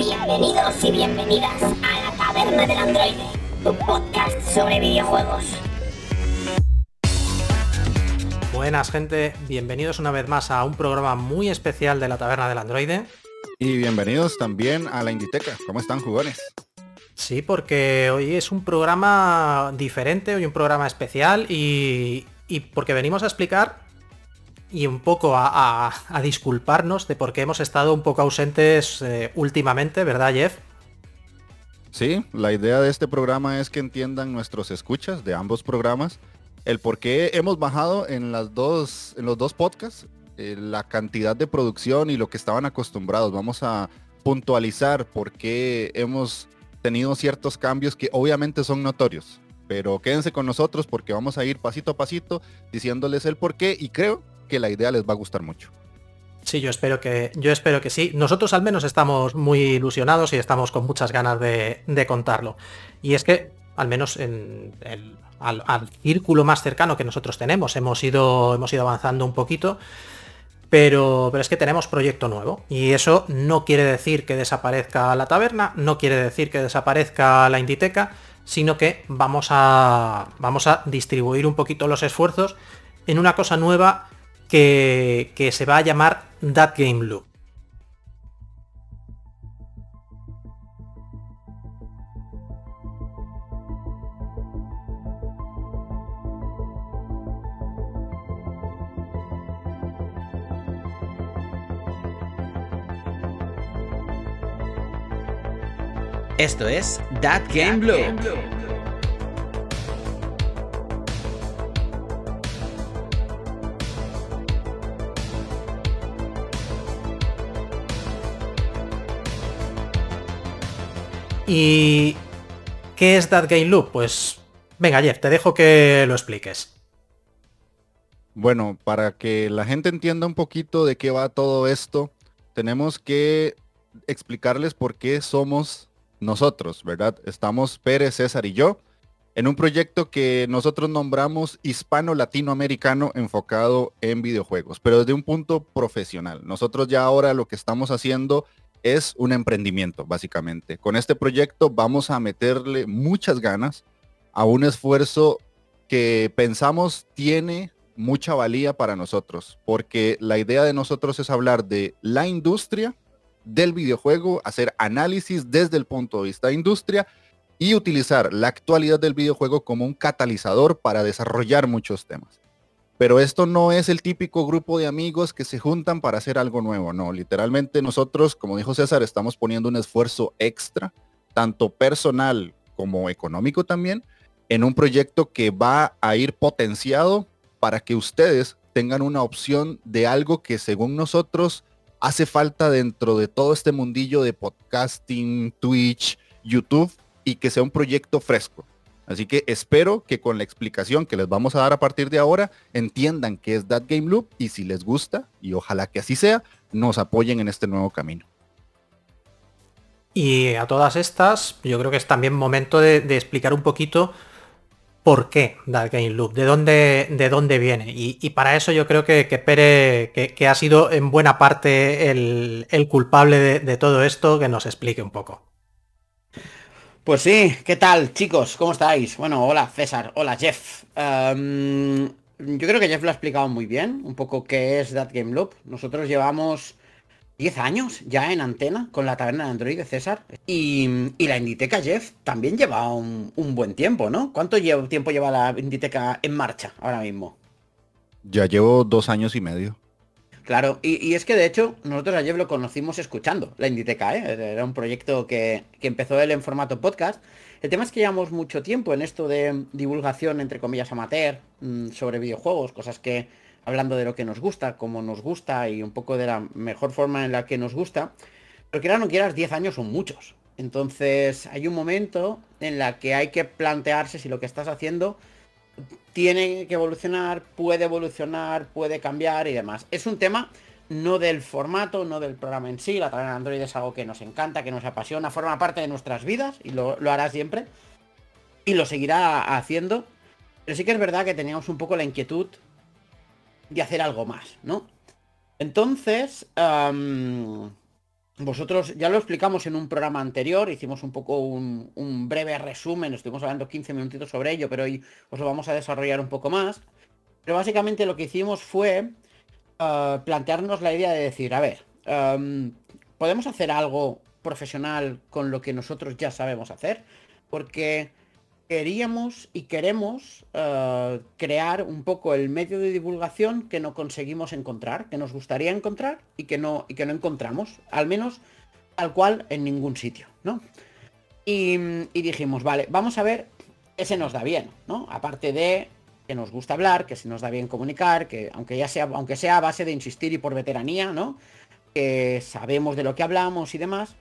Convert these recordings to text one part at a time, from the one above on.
Bienvenidos y bienvenidas a la Taberna del Androide, tu podcast sobre videojuegos. Buenas gente, bienvenidos una vez más a un programa muy especial de la Taberna del Androide. Y bienvenidos también a la Inditeca. ¿Cómo están jugones? Sí, porque hoy es un programa diferente, hoy un programa especial y, y porque venimos a explicar y un poco a, disculparnos de por qué hemos estado un poco ausentes eh, últimamente, ¿verdad Jeff? Sí, la idea de este programa es que entiendan nuestros escuchas de ambos programas el por qué hemos bajado en, las dos, en los dos podcasts eh, la cantidad de producción y lo que estaban acostumbrados. Vamos a puntualizar por qué hemos tenido ciertos cambios que obviamente son notorios. Pero quédense con nosotros porque vamos a ir pasito a pasito diciéndoles el por qué y creo que la idea les va a gustar mucho. Sí, yo espero que, yo espero que sí. Nosotros al menos estamos muy ilusionados y estamos con muchas ganas de, contarlo. Y es que, al menos en el, al, círculo más cercano que nosotros tenemos, hemos ido, hemos ido avanzando un poquito. Pero, pero, es que tenemos proyecto nuevo y eso no quiere decir que desaparezca la taberna, no quiere decir que desaparezca la Inditeca, sino que vamos a, vamos a distribuir un poquito los esfuerzos en una cosa nueva que, se va a llamar That Game Loop. Esto es That Game Blue. ¿Y qué es That Game Loop? Pues venga Jeff, te dejo que lo expliques. Bueno, para que la gente entienda un poquito de qué va todo esto, tenemos que explicarles por qué somos nosotros, ¿verdad? Estamos Pérez, César y yo en un proyecto que nosotros nombramos hispano-latinoamericano enfocado en videojuegos, pero desde un punto profesional. Nosotros ya ahora lo que estamos haciendo es un emprendimiento, básicamente. Con este proyecto vamos a meterle muchas ganas a un esfuerzo que pensamos tiene mucha valía para nosotros, porque la idea de nosotros es hablar de la industria del videojuego, hacer análisis desde el punto de vista de industria y utilizar la actualidad del videojuego como un catalizador para desarrollar muchos temas. Pero esto no es el típico grupo de amigos que se juntan para hacer algo nuevo, no. Literalmente nosotros, como dijo César, estamos poniendo un esfuerzo extra, tanto personal como económico también, en un proyecto que va a ir potenciado para que ustedes tengan una opción de algo que según nosotros hace falta dentro de todo este mundillo de podcasting, Twitch, YouTube y que sea un proyecto fresco. Así que espero que con la explicación que les vamos a dar a partir de ahora entiendan qué es That Game Loop y si les gusta, y ojalá que así sea, nos apoyen en este nuevo camino. Y a todas estas, yo creo que es también momento de, explicar un poquito por qué That Game Loop, de dónde, de dónde viene. Y, para eso yo creo que, que Pere, que, ha sido en buena parte el, culpable de todo esto, que nos explique un poco. Pues sí, ¿qué tal chicos? ¿Cómo estáis? Bueno, hola César, hola Jeff. Em, yo creo que Jeff lo ha explicado muy bien, un poco qué es That Game Loop. Nosotros llevamos 10 años ya en antena con la taberna de Android de César. Y, la Inditeca Jeff también lleva un, buen tiempo, ¿no? ¿Cuánto tiempo lleva la Inditeca en marcha ahora mismo? Ya llevo dos años y medio. Claro, y, es que de hecho nosotros ayer lo conocimos escuchando, la Inditeca, ¿eh? era un proyecto que, empezó él en formato podcast. El tema es que llevamos mucho tiempo en esto de divulgación, entre comillas, amateur, mm, sobre videojuegos, cosas que, hablando de lo que nos gusta, cómo nos gusta y un poco de la mejor forma en la que nos gusta, pero que no quieras, 10 años son muchos. Entonces hay un momento en la que hay que plantearse si lo que estás haciendo tiene que evolucionar, puede evolucionar, puede cambiar y demás. Es un tema no del formato, no del programa en sí. La de Android es algo que nos encanta, que nos apasiona, forma parte de nuestras vidas y lo, hará siempre. Y lo seguirá haciendo. Pero sí que es verdad que teníamos un poco la inquietud de hacer algo más, ¿no? Entonces, vosotros ya lo explicamos en un programa anterior, hicimos un poco un, breve resumen, estuvimos hablando 15 minutitos sobre ello, pero hoy os lo vamos a desarrollar un poco más. Pero básicamente lo que hicimos fue eh, plantearnos la idea de decir, a ver, em, ¿podemos hacer algo profesional con lo que nosotros ya sabemos hacer? Porque queríamos y queremos eh, crear un poco el medio de divulgación que no conseguimos encontrar, que nos gustaría encontrar y que no, y que no encontramos, al menos tal cual en ningún sitio, ¿no? Y, dijimos, vale, vamos a ver qué se nos da bien, ¿no? Aparte de que nos gusta hablar, que se nos da bien comunicar, que aunque ya sea, aunque sea a base de insistir y por veteranía, ¿no? Que sabemos de lo que hablamos y demás,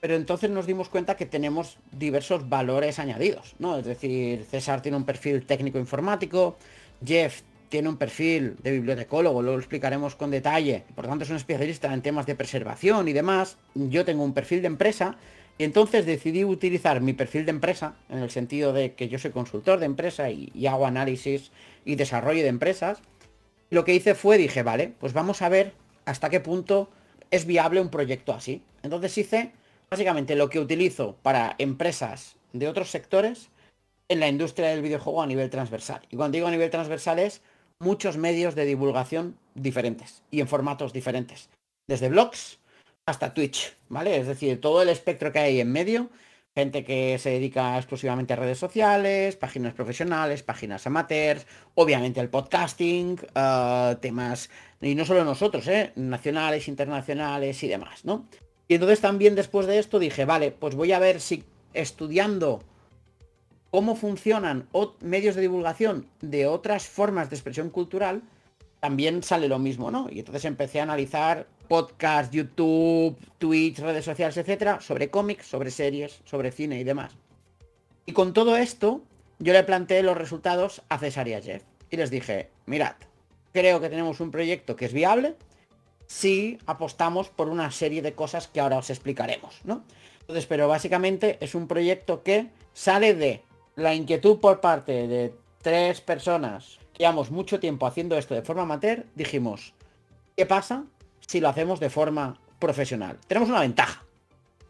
pero entonces nos dimos cuenta que tenemos diversos valores añadidos, ¿no? Es decir, César tiene un perfil técnico informático, Jeff tiene un perfil de bibliotecólogo, lo explicaremos con detalle, por tanto es un especialista en temas de preservación y demás, yo tengo un perfil de empresa, y entonces decidí utilizar mi perfil de empresa, en el sentido de que yo soy consultor de empresa y, y hago análisis y desarrollo de empresas, lo que hice fue, dije, vale, pues vamos a ver hasta qué punto es viable un proyecto así. Entonces hice básicamente lo que utilizo para empresas de otros sectores en la industria del videojuego a nivel transversal. Y cuando digo a nivel transversal es muchos medios de divulgación diferentes y en formatos diferentes. Desde blogs hasta Twitch, ¿vale? Es decir, todo el espectro que hay en medio. Gente que se dedica exclusivamente a redes sociales, páginas profesionales, páginas amateurs, obviamente el podcasting, eh, temas, y no solo nosotros, ¿eh? nacionales, internacionales y demás, ¿no? Y entonces también después de esto dije, vale, pues voy a ver si estudiando cómo funcionan medios de divulgación de otras formas de expresión cultural, también sale lo mismo, ¿no? Y entonces empecé a analizar podcasts, YouTube, Twitch, redes sociales, etcétera, sobre cómics, sobre series, sobre cine y demás. Y con todo esto, yo le planteé los resultados a César y a Jeff. Y les dije, mirad, creo que tenemos un proyecto que es viable, si apostamos por una serie de cosas que ahora os explicaremos, ¿no? Entonces, pero básicamente es un proyecto que sale de la inquietud por parte de tres personas que llevamos mucho tiempo haciendo esto de forma amateur, dijimos, ¿qué pasa si lo hacemos de forma profesional? Tenemos una ventaja,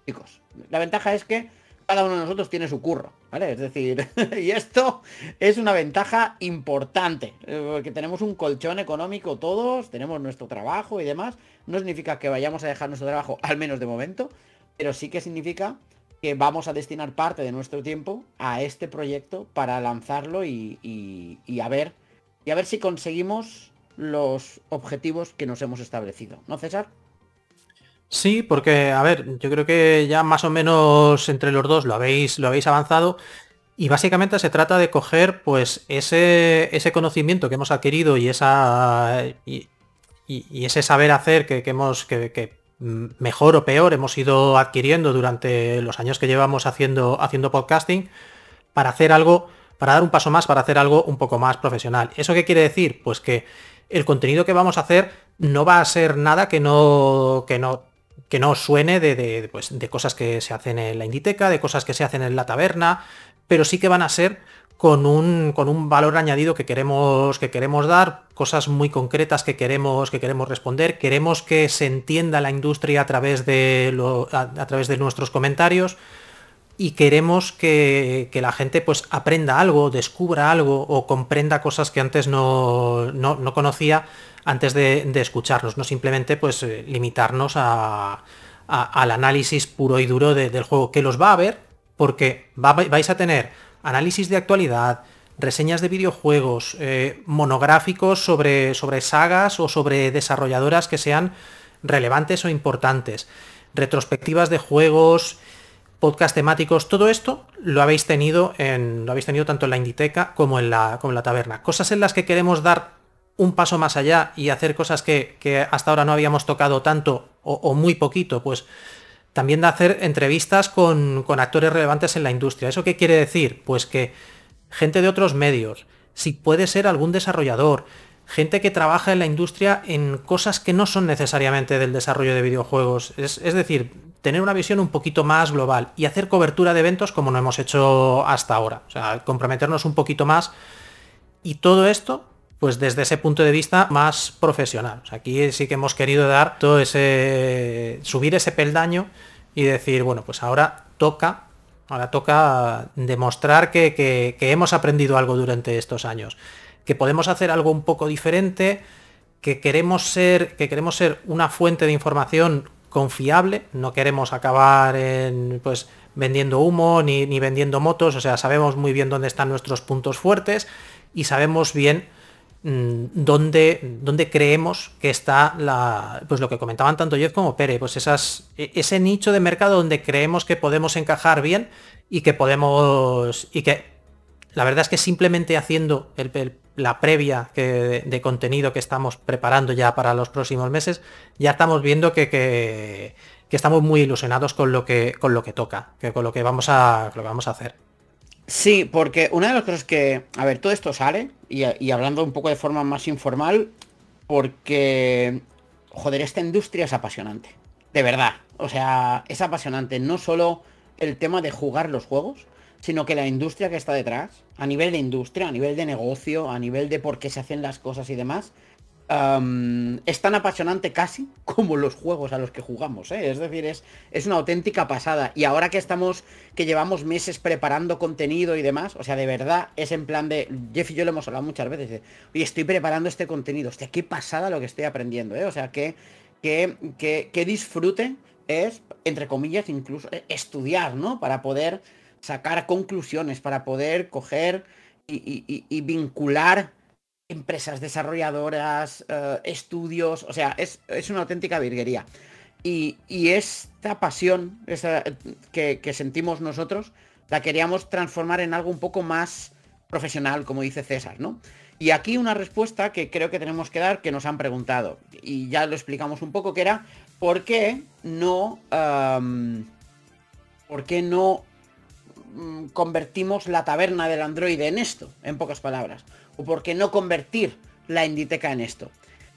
chicos. La ventaja es que cada uno de nosotros tiene su curro, ¿vale? Es decir, y esto es una ventaja importante, eh, porque tenemos un colchón económico todos, tenemos nuestro trabajo y demás. No significa que vayamos a dejar nuestro trabajo, al menos de momento, pero sí que significa que vamos a destinar parte de nuestro tiempo a este proyecto para lanzarlo y, a ver y a ver si conseguimos los objetivos que nos hemos establecido. ¿No, César? Sí, porque, a ver, yo creo que ya más o menos entre los dos lo habéis, lo habéis avanzado. Y básicamente se trata de coger pues ese, ese conocimiento que hemos adquirido y esa. y, ese saber hacer que, hemos. Que, mejor o peor hemos ido adquiriendo durante los años que llevamos haciendo, haciendo podcasting para hacer algo, para dar un paso más, para hacer algo un poco más profesional. ¿Eso qué quiere decir? Pues que el contenido que vamos a hacer no va a ser nada que no, que no que no suene de, pues, de, cosas que se hacen en la Inditeca, de cosas que se hacen en la taberna, pero sí que van a ser con un, con un valor añadido que queremos, que queremos dar, cosas muy concretas que queremos, que queremos responder, queremos que se entienda la industria a través de, a, través de nuestros comentarios y queremos que, la gente pues aprenda algo, descubra algo o comprenda cosas que antes no, no conocía antes de, escucharnos, no simplemente pues eh, limitarnos a, al análisis puro y duro del juego, que los va a ver porque vais a tener análisis de actualidad, reseñas de videojuegos, eh, monográficos sobre, sobre sagas o sobre desarrolladoras que sean relevantes o importantes, retrospectivas de juegos, podcast temáticos, todo esto lo habéis tenido en, lo habéis tenido tanto en la Inditeca como en la, como en la taberna. Cosas en las que queremos dar un paso más allá y hacer cosas que, hasta ahora no habíamos tocado tanto o, muy poquito, pues también de hacer entrevistas con, actores relevantes en la industria. ¿Eso qué quiere decir? Pues que gente de otros medios, si puede ser algún desarrollador, gente que trabaja en la industria en cosas que no son necesariamente del desarrollo de videojuegos. Es, es, decir, tener una visión un poquito más global y hacer cobertura de eventos como no hemos hecho hasta ahora. O sea, comprometernos un poquito más. Y todo esto pues desde ese punto de vista más profesional. aquí sí que hemos querido dar todo ese, subir ese peldaño y decir, bueno, pues ahora toca, ahora toca demostrar que, hemos aprendido algo durante estos años, que podemos hacer algo un poco diferente, que queremos ser, que queremos ser una fuente de información confiable, no queremos acabar en, pues, vendiendo humo ni, ni vendiendo motos, o sea, sabemos muy bien dónde están nuestros puntos fuertes y sabemos bien Mm, dónde, creemos que está la, pues lo que comentaban tanto Jeff como Pere, pues esas, e, ese nicho de mercado donde creemos que podemos encajar bien y que podemos, y que la verdad es que simplemente haciendo la previa de, contenido que estamos preparando ya para los próximos meses, ya estamos viendo que, que, estamos muy ilusionados con lo que, con lo que toca, que con lo que vamos a, lo que vamos a hacer. Sí, porque una de las cosas que, a ver, todo esto sale, y, hablando un poco de forma más informal, porque, joder, esta industria es apasionante. De verdad. O sea, es apasionante. No solo el tema de jugar los juegos, sino que la industria que está detrás, a nivel de industria, a nivel de negocio, a nivel de por qué se hacen las cosas y demás, es tan apasionante casi como los juegos a los que jugamos, ¿eh? es decir, es, es una auténtica pasada. Y ahora que estamos, que llevamos meses preparando contenido y demás, o sea, de verdad es en plan de, Jeff y yo lo hemos hablado muchas veces, y estoy preparando este contenido, hostia, qué pasada lo que estoy aprendiendo, ¿eh? o sea, que, que, que, disfrute es, entre comillas, incluso eh, estudiar, ¿no? Para poder sacar conclusiones, para poder coger y vincular empresas desarrolladoras, eh, estudios, o sea, es, una auténtica virguería. Y, esta pasión que, sentimos nosotros, la queríamos transformar en algo un poco más profesional, como dice César, ¿no? Y aquí una respuesta que creo que tenemos que dar, que nos han preguntado, y ya lo explicamos un poco, que era, ¿por qué no... ¿Por qué no convertimos la taberna del androide en esto, en pocas palabras? o por qué no convertir la Inditeca en esto.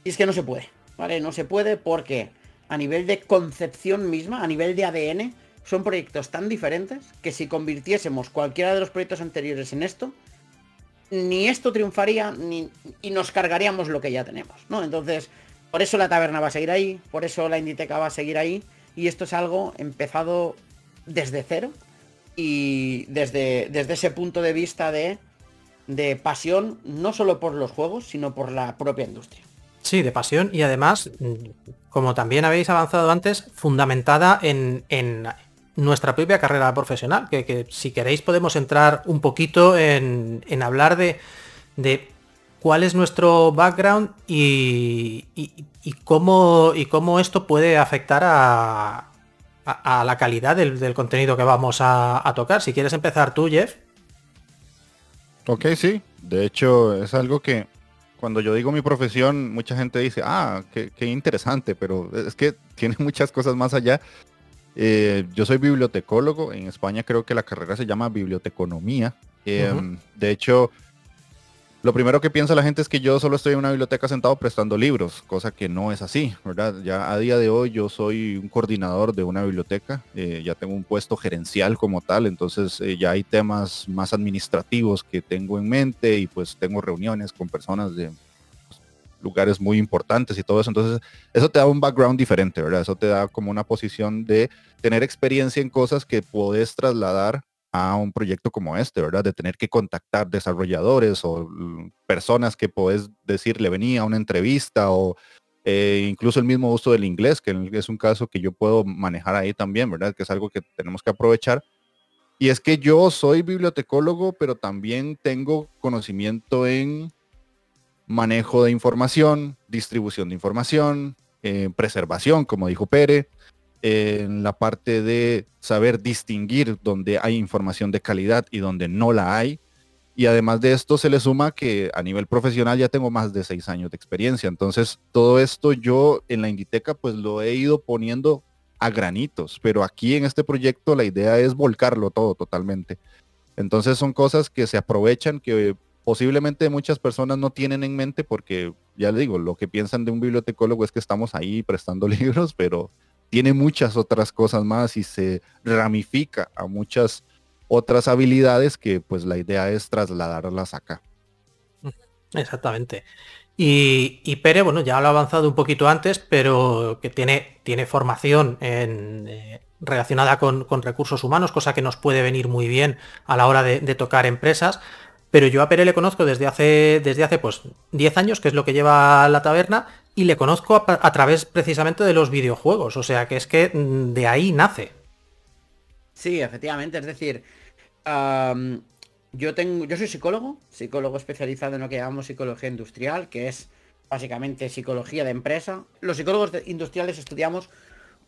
Y es que no se puede, ¿vale? No se puede porque a nivel de concepción misma, a nivel de ADN, son proyectos tan diferentes que si convirtiésemos cualquiera de los proyectos anteriores en esto, ni esto triunfaría ni, y nos cargaríamos lo que ya tenemos, ¿no? Entonces, por eso la taberna va a seguir ahí, por eso la Inditeca va a seguir ahí, y esto es algo empezado desde cero y desde, desde ese punto de vista de de pasión, no solo por los juegos, sino por la propia industria. Sí, de pasión y además, como también habéis avanzado antes, fundamentada en, nuestra propia carrera profesional, que, si queréis podemos entrar un poquito en, hablar de, de, cuál es nuestro background y, cómo, y cómo esto puede afectar a, la calidad del, contenido que vamos a tocar. Si quieres empezar tú, Jeff. Ok, sí. De hecho, es algo que cuando yo digo mi profesión, mucha gente dice, ah, qué, interesante, pero es que tiene muchas cosas más allá. Eh, yo soy bibliotecólogo, en España creo que la carrera se llama biblioteconomía. Em, de hecho, lo primero que piensa la gente es que yo solo estoy en una biblioteca sentado prestando libros, cosa que no es así, ¿verdad? Ya a día de hoy yo soy un coordinador de una biblioteca, eh, ya tengo un puesto gerencial como tal, entonces eh, ya hay temas más administrativos que tengo en mente y pues tengo reuniones con personas de pues, lugares muy importantes y todo eso, entonces eso te da un background diferente, ¿verdad? Eso te da como una posición de tener experiencia en cosas que puedes trasladar a un proyecto como este, ¿verdad? De tener que contactar desarrolladores o personas que puedes decirle venía a una entrevista o eh, incluso el mismo uso del inglés, que es un caso que yo puedo manejar ahí también, ¿verdad? Que es algo que tenemos que aprovechar. Y es que yo soy bibliotecólogo, pero también tengo conocimiento en manejo de información, distribución de información, eh, preservación, como dijo Pere, en la parte de saber distinguir donde hay información de calidad y donde no la hay. Y además de esto se le suma que a nivel profesional ya tengo más de seis años de experiencia. Entonces todo esto yo en la Inditeca pues lo he ido poniendo a granitos. Pero aquí en este proyecto la idea es volcarlo todo totalmente. Entonces son cosas que se aprovechan, que posiblemente muchas personas no tienen en mente porque ya le digo, lo que piensan de un bibliotecólogo es que estamos ahí prestando libros, pero tiene muchas otras cosas más y se ramifica a muchas otras habilidades que pues la idea es trasladarlas acá. Exactamente. Y, Pere, bueno, ya lo ha avanzado un poquito antes, pero que tiene, tiene formación en, eh, relacionada con, recursos humanos, cosa que nos puede venir muy bien a la hora de, tocar empresas. Pero yo a Pere le conozco desde hace, desde hace pues 10 años, que es lo que lleva la taberna, y le conozco a, través precisamente de los videojuegos. O sea que es que mm, de ahí nace. Sí, efectivamente. Es decir, yo tengo. Yo soy psicólogo, psicólogo especializado en lo que llamamos psicología industrial, que es básicamente psicología de empresa. Los psicólogos industriales estudiamos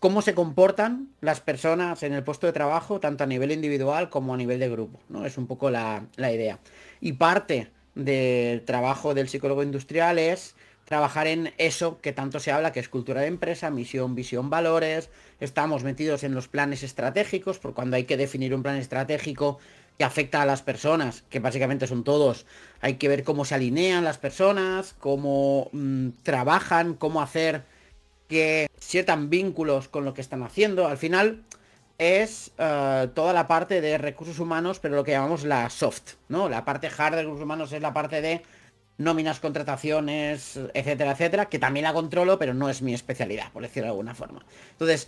cómo se comportan las personas en el puesto de trabajo, tanto a nivel individual como a nivel de grupo. ¿no? Es un poco la, idea. Y parte del trabajo del psicólogo industrial es trabajar en eso que tanto se habla, que es cultura de empresa, misión, visión, valores. Estamos metidos en los planes estratégicos, por cuando hay que definir un plan estratégico que afecta a las personas, que básicamente son todos, hay que ver cómo se alinean las personas, cómo mm, trabajan, cómo hacer que sientan vínculos con lo que están haciendo. Al final es eh, toda la parte de recursos humanos, pero lo que llamamos la soft, ¿no? La parte hard de recursos humanos es la parte de nóminas, contrataciones, etcétera, etcétera, que también la controlo, pero no es mi especialidad, por decirlo de alguna forma. Entonces,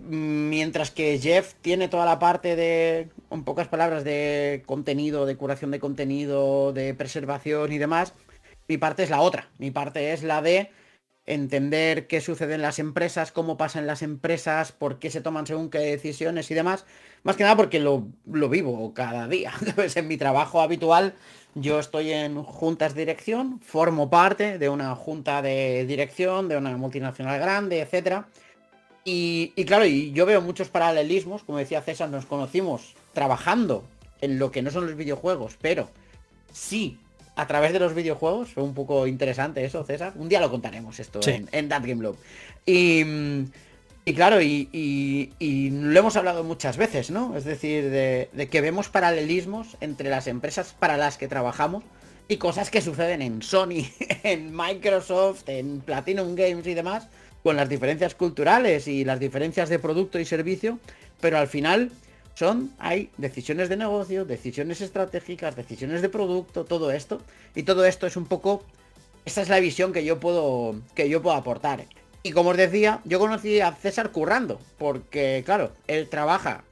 mientras que Jeff tiene toda la parte de, en pocas palabras, de contenido, de curación de contenido, de preservación y demás, mi parte es la otra. Mi parte es la de entender qué sucede en las empresas, cómo pasan las empresas, por qué se toman según qué decisiones y demás. Más que nada porque lo, vivo cada día. en mi trabajo habitual yo estoy en juntas dirección, formo parte de una junta de dirección, de una multinacional grande, etc. Y, y claro, y yo veo muchos paralelismos, como decía César, nos conocimos trabajando en lo que no son los videojuegos, pero sí a través de los videojuegos. Fue un poco interesante eso, César. Un día lo contaremos esto en, en, That Game Love. Y, y claro, y, lo hemos hablado muchas veces, ¿no? Es decir, de, que vemos paralelismos entre las empresas para las que trabajamos y cosas que suceden en Sony, en Microsoft, en Platinum Games y demás, con las diferencias culturales y las diferencias de producto y servicio, pero al final son, hay decisiones de negocio, decisiones estratégicas, decisiones de producto, todo esto. Y todo esto es un poco, esta es la visión que yo puedo, que yo puedo aportar. Y como os decía, yo conocí a César currando, porque claro, él trabaja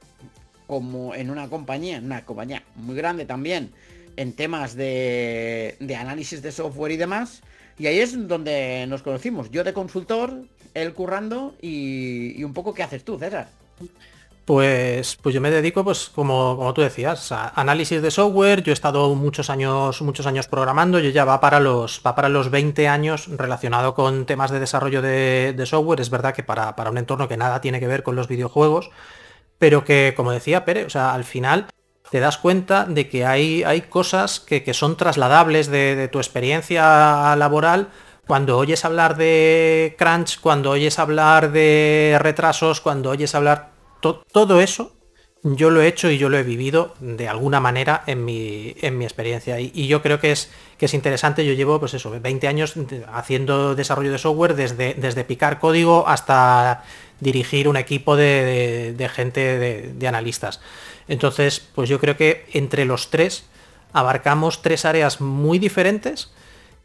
como en una compañía, una compañía muy grande también, en temas de, de análisis de software y demás. Y ahí es donde nos conocimos. Yo de consultor, él currando y, y un poco qué haces tú, César. Pues, pues yo me dedico, pues como, como tú decías, a análisis de software. Yo he estado muchos años, muchos años programando. Yo ya va para los, va para los 20 años relacionado con temas de desarrollo de, software. Es verdad que para, un entorno que nada tiene que ver con los videojuegos, pero que, como decía Pere, o sea, al final te das cuenta de que hay, hay cosas que, son trasladables de, de tu experiencia laboral cuando oyes hablar de crunch, cuando oyes hablar de retrasos, cuando oyes hablar todo eso yo lo he hecho y yo lo he vivido de alguna manera en mi, en mi experiencia. Y, yo creo que es, que es interesante. Yo llevo, pues eso, 20 años haciendo desarrollo de software, desde, desde picar código hasta dirigir un equipo de, gente de, analistas. Entonces, pues yo creo que entre los tres abarcamos tres áreas muy diferentes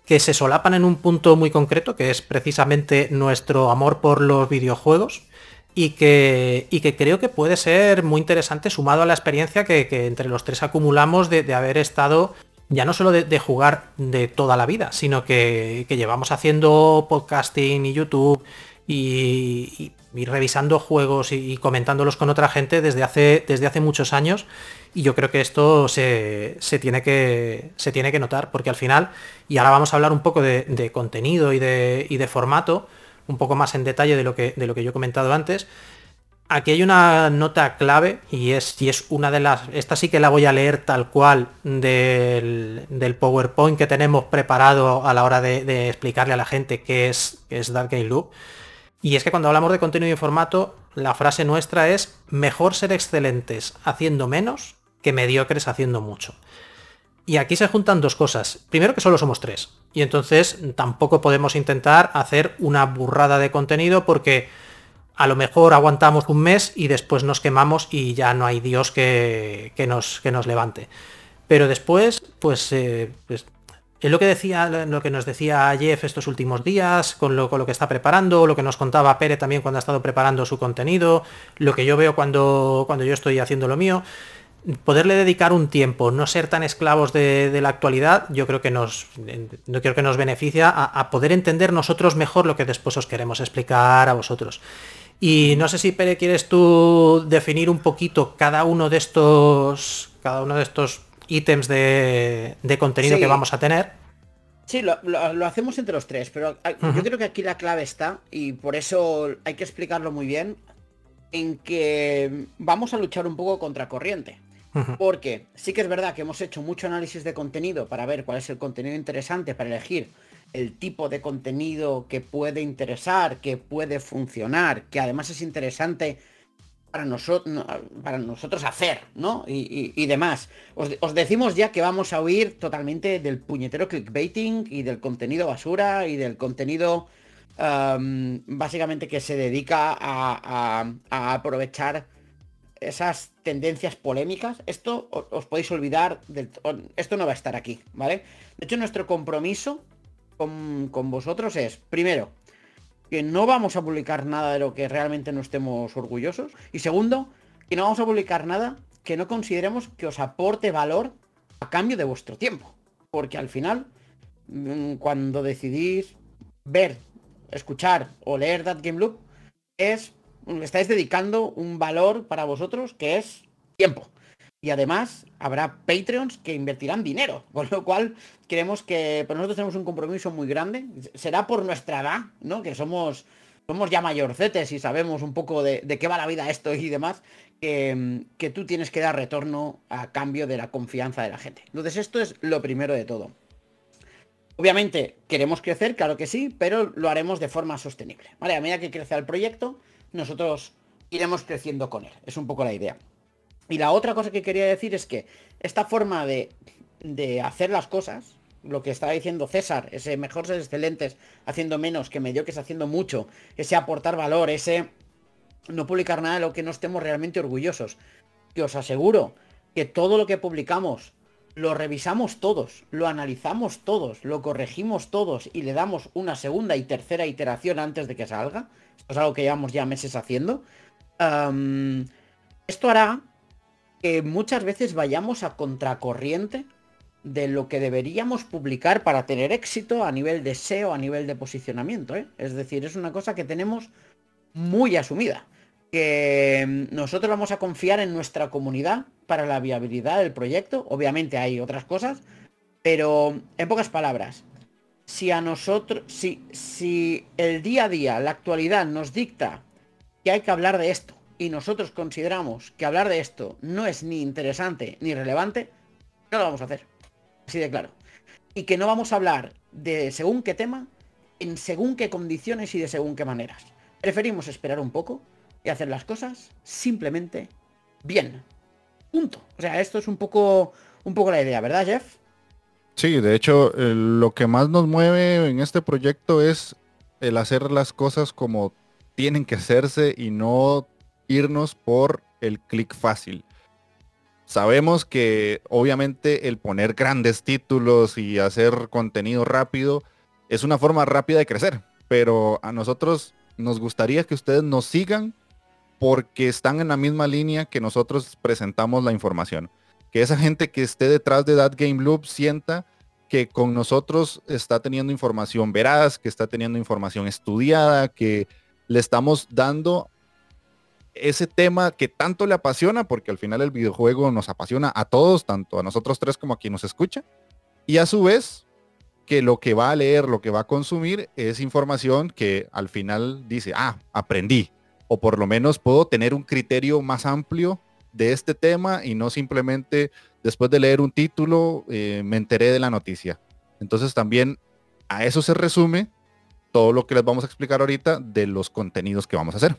que se solapan en un punto muy concreto, que es precisamente nuestro amor por los videojuegos y que, y que creo que puede ser muy interesante sumado a la experiencia que, entre los tres acumulamos de, haber estado ya no solo de, jugar de toda la vida, sino que, llevamos haciendo podcasting y YouTube y, revisando juegos y, comentándolos con otra gente desde hace, desde hace muchos años. Y yo creo que esto se, tiene que, se tiene que notar, porque al final, y ahora vamos a hablar un poco de, contenido y de, y de formato, un poco más en detalle de lo que, de lo que yo he comentado antes. Aquí hay una nota clave y es, y es una de las... Esta sí que la voy a leer tal cual del, PowerPoint que tenemos preparado a la hora de, explicarle a la gente qué es, qué es Dark Game Loop. Y es que cuando hablamos de contenido y formato, la frase nuestra es mejor ser excelentes haciendo menos que mediocres haciendo mucho. Y aquí se juntan dos cosas. Primero que solo somos tres. Y entonces tampoco podemos intentar hacer una burrada de contenido porque a lo mejor aguantamos un mes y después nos quemamos y ya no hay Dios que, nos, que nos levante. Pero después, pues, eh, pues es lo que decía, lo que nos decía Jeff estos últimos días, con lo, con lo que está preparando, lo que nos contaba Pere también cuando ha estado preparando su contenido, lo que yo veo cuando, cuando yo estoy haciendo lo mío. Poderle dedicar un tiempo, no ser tan esclavos de, la actualidad, yo creo que nos, no creo que nos beneficia a, a poder entender nosotros mejor lo que después os queremos explicar a vosotros. Y no sé si Pere quieres tú definir un poquito cada uno de estos, cada uno de estos ítems de, contenido que vamos a tener. Sí, lo, hacemos entre los tres, pero yo creo que aquí la clave está, y por eso hay que explicarlo muy bien, en que vamos a luchar un poco contra corriente. Porque sí que es verdad que hemos hecho mucho análisis de contenido para ver cuál es el contenido interesante para elegir el tipo de contenido que puede interesar, que puede funcionar, que además es interesante para, nosotros para nosotros hacer, ¿no? Y, demás. Os, decimos ya que vamos a huir totalmente del puñetero clickbaiting y del contenido basura y del contenido básicamente que se dedica a, aprovechar esas tendencias polémicas. Esto os, podéis olvidar, del, esto no va a estar aquí, ¿vale? De hecho, nuestro compromiso con, con vosotros es, primero, que no vamos a publicar nada de lo que realmente no estemos orgullosos. Y segundo, que no vamos a publicar nada que no consideremos que os aporte valor a cambio de vuestro tiempo. Porque al final, mm, cuando decidís ver, escuchar o leer That Game Loop, es, estáis dedicando un valor para vosotros que es tiempo y además habrá Patreons que invertirán dinero, con lo cual queremos que, nosotros tenemos un compromiso muy grande, será por nuestra edad, ¿no? Que somos, somos ya mayorcetes y sabemos un poco de, qué va la vida esto y demás, que, que, tú tienes que dar retorno a cambio de la confianza de la gente. Entonces esto es lo primero de todo. Obviamente queremos crecer, claro que sí, pero lo haremos de forma sostenible. ¿vale? A medida que crece el proyecto, nosotros iremos creciendo con él. Es un poco la idea. Y la otra cosa que quería decir es que esta forma de, hacer las cosas, lo que estaba diciendo César, ese mejor ser excelentes haciendo menos que mediocres haciendo mucho, ese aportar valor, ese no publicar nada de lo que no estemos realmente orgullosos. Que os aseguro que todo lo que publicamos lo revisamos todos, lo analizamos todos, lo corregimos todos y le damos una segunda y tercera iteración antes de que salga. Esto es algo que llevamos ya meses haciendo. esto hará que muchas veces vayamos a contracorriente de lo que deberíamos publicar para tener éxito a nivel de SEO, a nivel de posicionamiento. ¿eh? Es decir, es una cosa que tenemos muy asumida. Que nosotros vamos a confiar en nuestra comunidad para la viabilidad del proyecto. Obviamente hay otras cosas, pero en pocas palabras, si a nosotros, si, si el día a día, la actualidad nos dicta que hay que hablar de esto, y nosotros consideramos que hablar de esto no es ni interesante ni relevante, no lo vamos a hacer. Así de claro. Y que no vamos a hablar de según qué tema, en según qué condiciones y de según qué maneras. Preferimos esperar un poco y hacer las cosas simplemente bien. Punto. O sea, esto es un poco, un poco la idea, ¿verdad, Jeff? Sí, de hecho, lo que más nos mueve en este proyecto es el hacer las cosas como tienen que hacerse y no irnos por el clic fácil. Sabemos que obviamente el poner grandes títulos y hacer contenido rápido es una forma rápida de crecer, pero a nosotros nos gustaría que ustedes nos sigan porque están en la misma línea que nosotros presentamos la información. Que esa gente que esté detrás de That Game Loop sienta que con nosotros está teniendo información veraz, que está teniendo información estudiada, que le estamos dando ese tema que tanto le apasiona, porque al final el videojuego nos apasiona a todos, tanto a nosotros tres como a quien nos escucha, y a su vez que lo que va a leer, lo que va a consumir es información que al final dice, ah, aprendí, o por lo menos puedo tener un criterio más amplio de este tema y no simplemente después de leer un título eh, me enteré de la noticia. Entonces también a eso se resume todo lo que les vamos a explicar ahorita de los contenidos que vamos a hacer.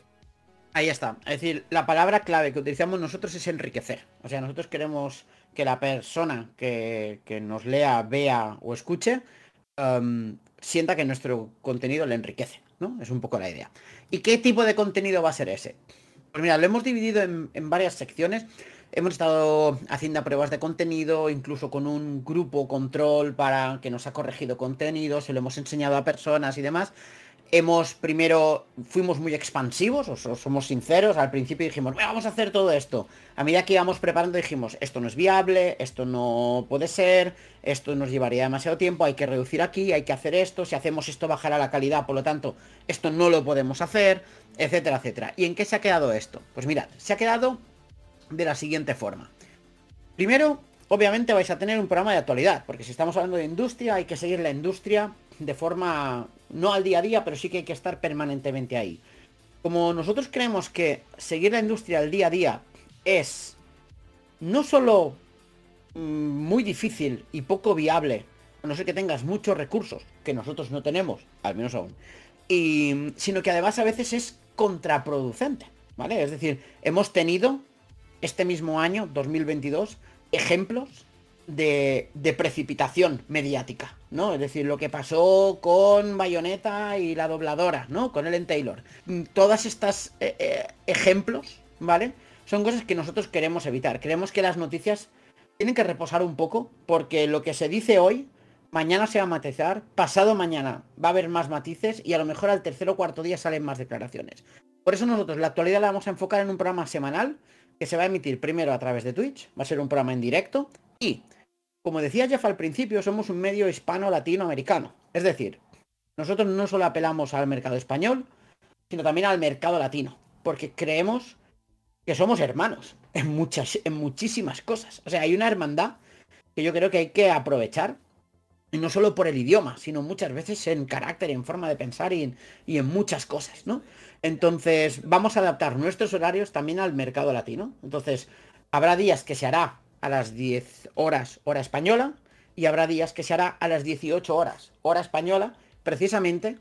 Ahí está. Es decir, la palabra clave que utilizamos nosotros es enriquecer. O sea, nosotros queremos que la persona que, nos lea, vea o escuche um, sienta que nuestro contenido le enriquece. Es un poco la idea. ¿Y qué tipo de contenido va a ser ese? Pues mira, lo hemos dividido en, varias secciones. Hemos estado haciendo pruebas de contenido, incluso con un grupo control para que nos ha corregido contenido, se lo hemos enseñado a personas y demás hemos primero, fuimos muy expansivos, o somos sinceros, al principio dijimos, vamos a hacer todo esto. A medida que íbamos preparando dijimos, esto no es viable, esto no puede ser, esto nos llevaría demasiado tiempo, hay que reducir aquí, hay que hacer esto, si hacemos esto bajará la calidad, por lo tanto, esto no lo podemos hacer, etcétera, etcétera. ¿Y en qué se ha quedado esto? Pues mirad, se ha quedado de la siguiente forma. Primero, obviamente vais a tener un programa de actualidad, porque si estamos hablando de industria, hay que seguir la industria de forma, no al día a día, pero sí que hay que estar permanentemente ahí. Como nosotros creemos que seguir la industria al día a día es no solo mm, muy difícil y poco viable, a no ser que tengas muchos recursos, que nosotros no tenemos, al menos aún, y, sino que además a veces es contraproducente, ¿vale? Es decir, hemos tenido este mismo año, 2022, ejemplos de, precipitación mediática, ¿no? Es decir, lo que pasó con Bayonetta y la dobladora, ¿no? Con Ellen Taylor. Mm, todas estas eh, eh, ejemplos, ¿vale? Son cosas que nosotros queremos evitar. Creemos que las noticias tienen que reposar un poco porque lo que se dice hoy, mañana se va a matizar, pasado mañana va a haber más matices y a lo mejor al tercer o cuarto día salen más declaraciones. Por eso nosotros la actualidad la vamos a enfocar en un programa semanal que se va a emitir primero a través de Twitch, va a ser un programa en directo y como decía Jeff al principio, somos un medio hispano-latinoamericano. Es decir, nosotros no solo apelamos al mercado español, sino también al mercado latino. Porque creemos que somos hermanos en, muchas, en muchísimas cosas. O sea, hay una hermandad que yo creo que hay que aprovechar. Y no solo por el idioma, sino muchas veces en carácter, en forma de pensar y en, y en muchas cosas, ¿no? Entonces, vamos a adaptar nuestros horarios también al mercado latino. Entonces, habrá días que se hará a las 10 horas hora española y habrá días que se hará a las 18 horas hora española, precisamente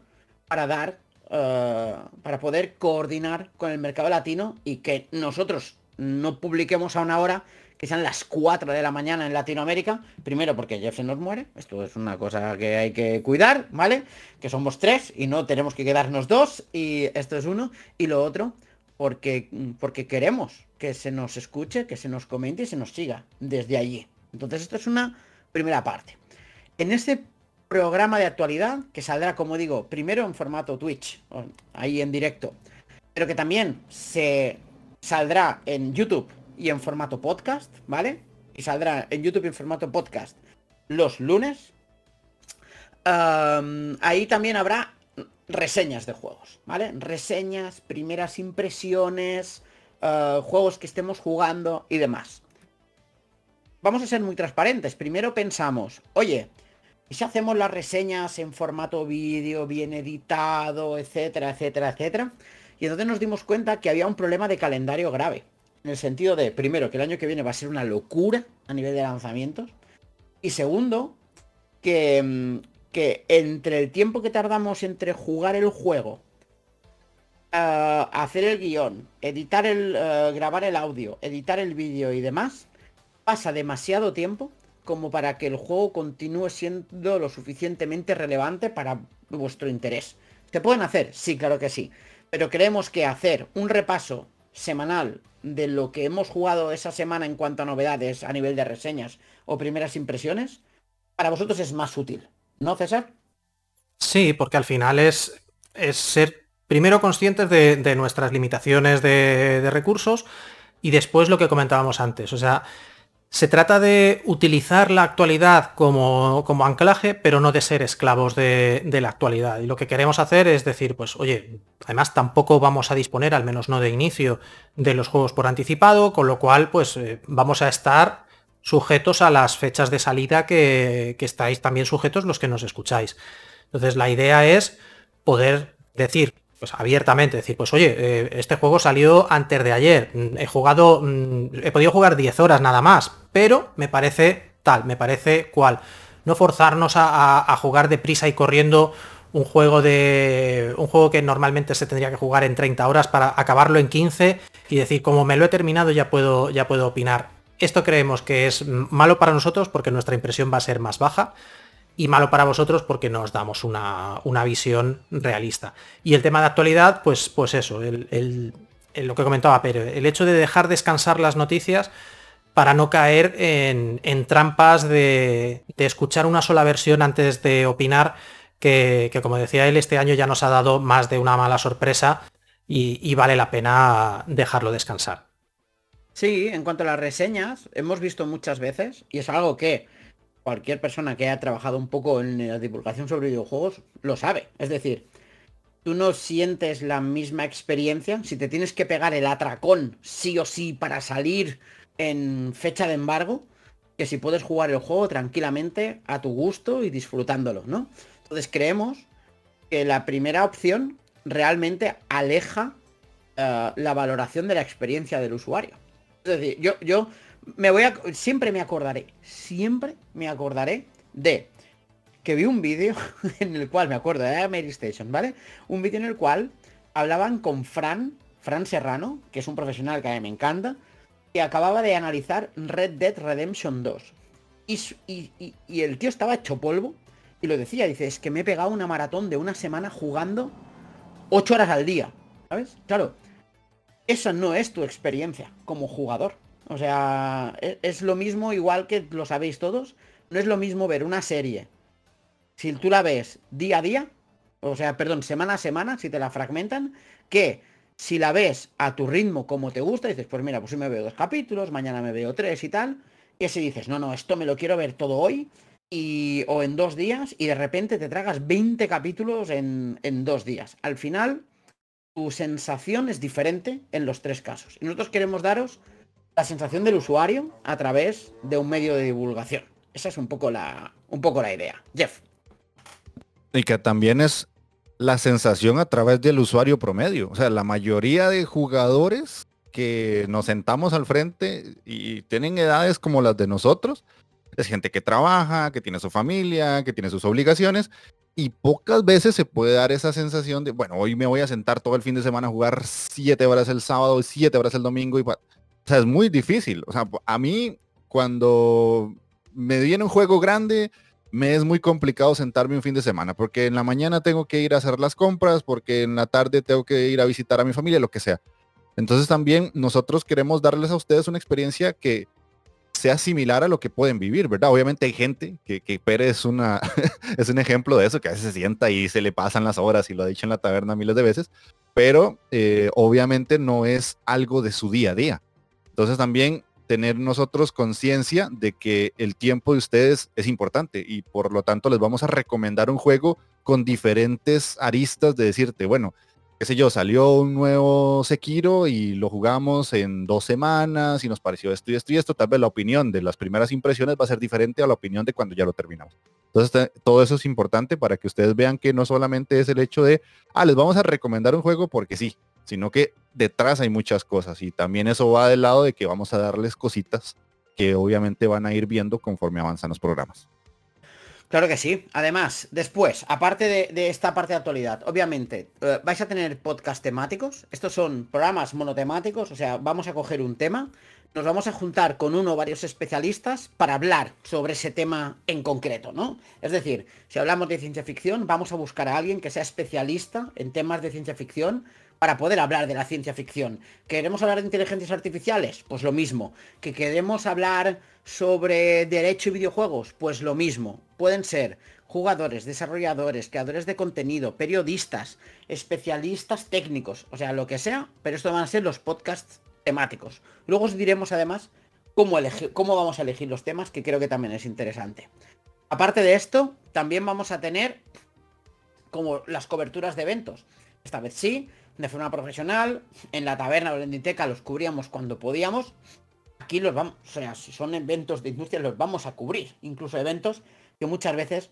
para dar, eh, para poder coordinar con el mercado latino y que nosotros no publiquemos a una hora que sean las 4 de la mañana en Latinoamérica, primero porque Jeff se nos muere, esto es una cosa que hay que cuidar, ¿vale? Que somos tres y no tenemos que quedarnos dos y esto es uno, y lo otro, porque, porque queremos que se nos escuche, que se nos comente y se nos siga desde allí. Entonces esto es una primera parte. En este programa de actualidad, que saldrá, como digo, primero en formato Twitch, ahí en directo, pero que también se saldrá en YouTube y en formato podcast, ¿vale? Y saldrá en YouTube y en formato podcast los lunes. ahí también habrá reseñas de juegos, ¿vale? Reseñas, primeras impresiones, eh, juegos que estemos jugando y demás. Vamos a ser muy transparentes. Primero pensamos, oye, ¿y si hacemos las reseñas en formato vídeo, bien editado, etcétera, etcétera, etcétera? Y entonces nos dimos cuenta que había un problema de calendario grave. En el sentido de, primero, que el año que viene va a ser una locura a nivel de lanzamientos. Y segundo, que mm, que entre el tiempo que tardamos entre jugar el juego, eh, hacer el guion, editar el, eh, grabar el audio, editar el vídeo y demás, pasa demasiado tiempo como para que el juego continúe siendo lo suficientemente relevante para vuestro interés. ¿Se pueden hacer? Sí, claro que sí. Pero creemos que hacer un repaso semanal de lo que hemos jugado esa semana en cuanto a novedades a nivel de reseñas o primeras impresiones, para vosotros es más útil. ¿No, César? Sí, porque al final es, es ser primero conscientes de, nuestras limitaciones de, recursos y después lo que comentábamos antes. O sea, se trata de utilizar la actualidad como, como anclaje, pero no de ser esclavos de, la actualidad. Y lo que queremos hacer es decir, pues, oye, además tampoco vamos a disponer, al menos no de inicio, de los juegos por anticipado, con lo cual, pues, eh, vamos a estar sujetos a las fechas de salida que, estáis también sujetos los que nos escucháis. Entonces la idea es poder decir, pues abiertamente, decir, pues oye, eh, este juego salió antes de ayer, mm, he jugado, mm, he podido jugar 10 horas nada más, pero me parece tal, me parece cual. No forzarnos a, a, jugar deprisa y corriendo un juego de. un juego que normalmente se tendría que jugar en 30 horas para acabarlo en 15 y decir, como me lo he terminado, ya puedo, ya puedo opinar. Esto creemos que es malo para nosotros porque nuestra impresión va a ser más baja y malo para vosotros porque nos damos una, visión realista. Y el tema de actualidad, pues, pues eso, el, lo que comentaba Pero, el hecho de dejar descansar las noticias para no caer en, trampas de, escuchar una sola versión antes de opinar, que, como decía él, este año ya nos ha dado más de una mala sorpresa y, vale la pena dejarlo descansar. Sí, en cuanto a las reseñas, hemos visto muchas veces, y es algo que cualquier persona que haya trabajado un poco en la divulgación sobre videojuegos lo sabe. Es decir, tú no sientes la misma experiencia si te tienes que pegar el atracón sí o sí para salir en fecha de embargo que si puedes jugar el juego tranquilamente a tu gusto y disfrutándolo, ¿no? Entonces creemos que la primera opción realmente aleja eh, la valoración de la experiencia del usuario. Es decir, yo, yo me voy a. Siempre me acordaré. Siempre me acordaré de que vi un vídeo en el cual, me acuerdo, de Mary Station, ¿vale? Un vídeo en el cual hablaban con Fran, Fran Serrano, que es un profesional que a mí me encanta, que acababa de analizar Red Dead Redemption 2. Y, y, el tío estaba hecho polvo y lo decía, dice, es que me he pegado una maratón de una semana jugando 8 horas al día. ¿Sabes? Claro, esa no es tu experiencia como jugador. O sea, es, es, lo mismo, igual que lo sabéis todos, no es lo mismo ver una serie. Si tú la ves día a día, o sea, perdón, semana a semana, si te la fragmentan, que si la ves a tu ritmo como te gusta, dices, pues mira, pues hoy me veo dos capítulos, mañana me veo tres y tal, y si dices, no, no, esto me lo quiero ver todo hoy, y, o en dos días, y de repente te tragas 20 capítulos en, en dos días. Al final, tu sensación es diferente en los tres casos. Y nosotros queremos daros la sensación del usuario a través de un medio de divulgación. Esa es un poco la, un poco la idea. Jeff. Y que también es la sensación a través del usuario promedio. O sea, la mayoría de jugadores que nos sentamos al frente y tienen edades como las de nosotros, es gente que trabaja, que tiene su familia, que tiene sus obligaciones y pocas veces se puede dar esa sensación de, bueno, hoy me voy a sentar todo el fin de semana a jugar siete horas el sábado, siete horas el domingo. Y, o sea, es muy difícil. O sea, a mí cuando me viene un juego grande, me es muy complicado sentarme un fin de semana, porque en la mañana tengo que ir a hacer las compras, porque en la tarde tengo que ir a visitar a mi familia, lo que sea. Entonces también nosotros queremos darles a ustedes una experiencia que sea similar a lo que pueden vivir, ¿verdad? Obviamente hay gente que, que Pérez es, una, es un ejemplo de eso, que a veces se sienta y se le pasan las horas y lo ha dicho en la taberna miles de veces, pero eh, obviamente no es algo de su día a día. Entonces también tener nosotros conciencia de que el tiempo de ustedes es importante y por lo tanto les vamos a recomendar un juego con diferentes aristas de decirte, bueno, qué sé yo, salió un nuevo Sekiro y lo jugamos en dos semanas y nos pareció esto y esto y esto, tal vez la opinión de las primeras impresiones va a ser diferente a la opinión de cuando ya lo terminamos. Entonces todo eso es importante para que ustedes vean que no solamente es el hecho de, ah, les vamos a recomendar un juego porque sí, sino que detrás hay muchas cosas y también eso va del lado de que vamos a darles cositas que obviamente van a ir viendo conforme avanzan los programas. Claro que sí. Además, después, aparte de, esta parte de actualidad, obviamente, eh, vais a tener podcast temáticos. Estos son programas monotemáticos, o sea, vamos a coger un tema, nos vamos a juntar con uno o varios especialistas para hablar sobre ese tema en concreto, ¿no? Es decir, si hablamos de ciencia ficción, vamos a buscar a alguien que sea especialista en temas de ciencia ficción para poder hablar de la ciencia ficción. ¿Queremos hablar de inteligencias artificiales? Pues lo mismo. ¿Que queremos hablar sobre derecho y videojuegos? Pues lo mismo. Pueden ser jugadores, desarrolladores, creadores de contenido, periodistas, especialistas técnicos, o sea, lo que sea, pero esto van a ser los podcasts temáticos. Luego os diremos además cómo, elegir, cómo vamos a elegir los temas, que creo que también es interesante. Aparte de esto, también vamos a tener como las coberturas de eventos. Esta vez sí, de forma profesional, en la taberna o en la Inditeca los cubríamos cuando podíamos. Aquí los vamos, o sea, si son eventos de industria los vamos a cubrir, incluso eventos que muchas veces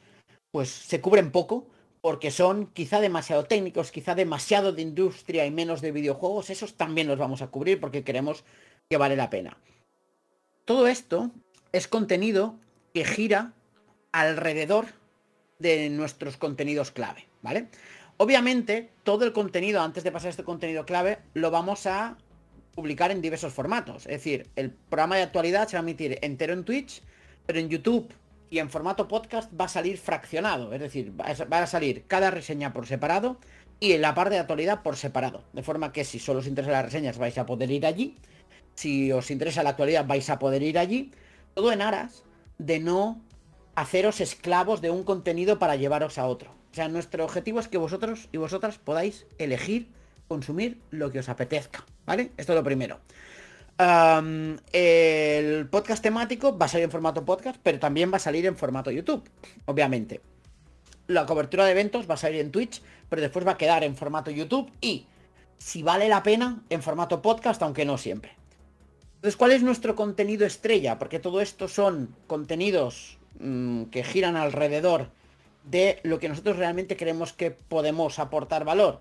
pues se cubren poco porque son quizá demasiado técnicos, quizá demasiado de industria y menos de videojuegos, esos también los vamos a cubrir porque creemos que vale la pena. Todo esto es contenido que gira alrededor de nuestros contenidos clave, ¿vale? Obviamente, todo el contenido, antes de pasar este contenido clave, lo vamos a publicar en diversos formatos. Es decir, el programa de actualidad se va a emitir entero en Twitch, pero en YouTube y en formato podcast va a salir fraccionado. Es decir, va a salir cada reseña por separado y en la parte de actualidad por separado. De forma que si solo os interesa las reseñas vais a poder ir allí. Si os interesa la actualidad vais a poder ir allí. Todo en aras de no haceros esclavos de un contenido para llevaros a otro. O sea, nuestro objetivo es que vosotros y vosotras podáis elegir consumir lo que os apetezca, ¿vale? Esto es lo primero. El podcast temático va a salir en formato podcast, pero también va a salir en formato YouTube, obviamente. La cobertura de eventos va a salir en Twitch, pero después va a quedar en formato YouTube y, si vale la pena, en formato podcast, aunque no siempre. Entonces, ¿cuál es nuestro contenido estrella? Porque todo esto son contenidos mmm, que giran alrededor de lo que nosotros realmente creemos que podemos aportar valor.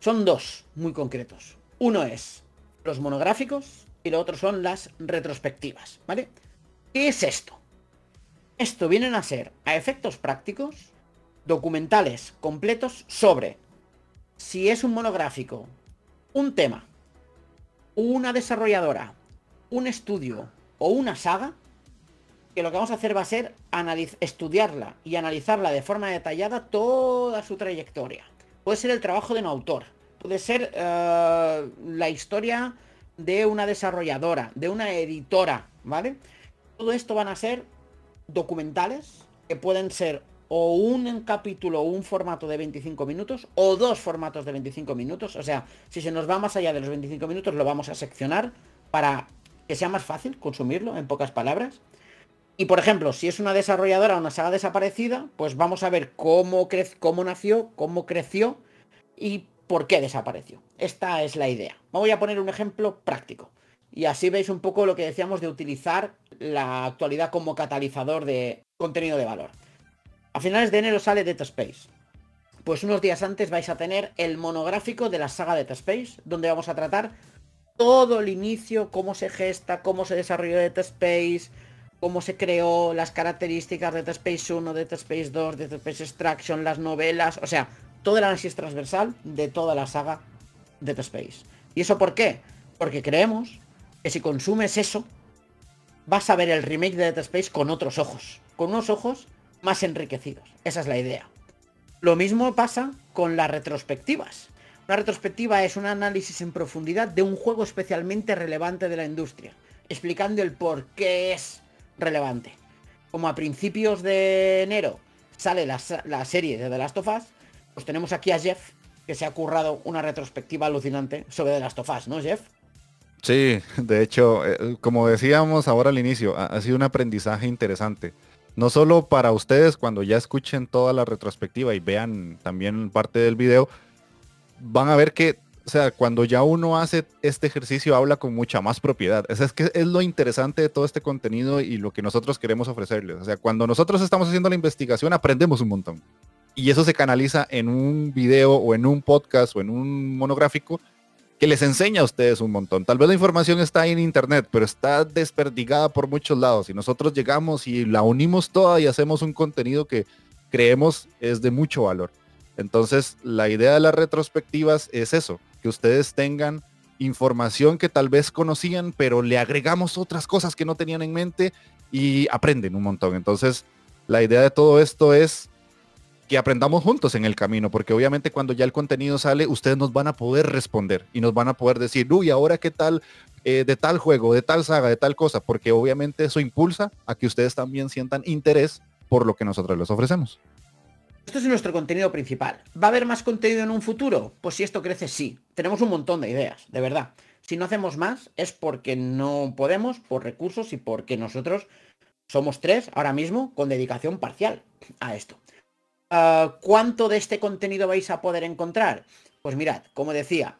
Son dos muy concretos. Uno es los monográficos y lo otro son las retrospectivas, ¿vale? ¿Qué es esto? Esto vienen a ser, a efectos prácticos, documentales completos sobre si es un monográfico, un tema, una desarrolladora, un estudio o una saga, que lo que vamos a hacer va a ser estudiarla y analizarla de forma detallada toda su trayectoria. Puede ser el trabajo de un autor, puede ser uh, la historia de una desarrolladora, de una editora, ¿vale? Todo esto van a ser documentales que pueden ser o un capítulo o un formato de 25 minutos o dos formatos de 25 minutos. O sea, si se nos va más allá de los 25 minutos lo vamos a seccionar para que sea más fácil consumirlo, en pocas palabras. Y por ejemplo, si es una desarrolladora o una saga desaparecida, pues vamos a ver cómo, cómo nació, cómo creció y por qué desapareció. Esta es la idea. Voy a poner un ejemplo práctico. Y así veis un poco lo que decíamos de utilizar la actualidad como catalizador de contenido de valor. A finales de enero sale Dead Space. Pues unos días antes vais a tener el monográfico de la saga Dead Space, donde vamos a tratar todo el inicio, cómo se gesta, cómo se desarrolló Dead Space, cómo se creó, las características de Dead Space 1, Dead Space 2, Dead Space Extraction, las novelas, o sea, todo el análisis transversal de toda la saga Dead Space. ¿Y eso por qué? Porque creemos que si consumes eso, vas a ver el remake de Dead Space con otros ojos, con unos ojos más enriquecidos. Esa es la idea. Lo mismo pasa con las retrospectivas. Una retrospectiva es un análisis en profundidad de un juego especialmente relevante de la industria, explicando el por qué es relevante. Como a principios de enero sale la, la serie de The Last of Us, pues tenemos aquí a Jeff, que se ha currado una retrospectiva alucinante sobre The Last of Us, ¿no, Jeff? Sí, de hecho, eh, como decíamos ahora al inicio, ha, sido un aprendizaje interesante. No solo para ustedes cuando ya escuchen toda la retrospectiva y vean también parte del video, van a ver que, o sea, cuando ya uno hace este ejercicio habla con mucha más propiedad. Es, es que es lo interesante de todo este contenido y lo que nosotros queremos ofrecerles. O sea, cuando nosotros estamos haciendo la investigación aprendemos un montón y eso se canaliza en un video o en un podcast o en un monográfico que les enseña a ustedes un montón. Tal vez la información está en internet, pero está desperdigada por muchos lados y nosotros llegamos y la unimos toda y hacemos un contenido que creemos es de mucho valor. Entonces, la idea de las retrospectivas es eso, que ustedes tengan información que tal vez conocían, pero le agregamos otras cosas que no tenían en mente y aprenden un montón. Entonces, la idea de todo esto es que aprendamos juntos en el camino, porque obviamente cuando ya el contenido sale, ustedes nos van a poder responder y nos van a poder decir, uy, ahora qué tal eh, de tal juego, de tal saga, de tal cosa, porque obviamente eso impulsa a que ustedes también sientan interés por lo que nosotros les ofrecemos. Esto es nuestro contenido principal. ¿Va a haber más contenido en un futuro? Pues si esto crece, sí. Tenemos un montón de ideas, de verdad. Si no hacemos más es porque no podemos, por recursos y porque nosotros somos tres ahora mismo con dedicación parcial a esto. Ah, ¿Cuánto de este contenido vais a poder encontrar? Pues mirad, como decía,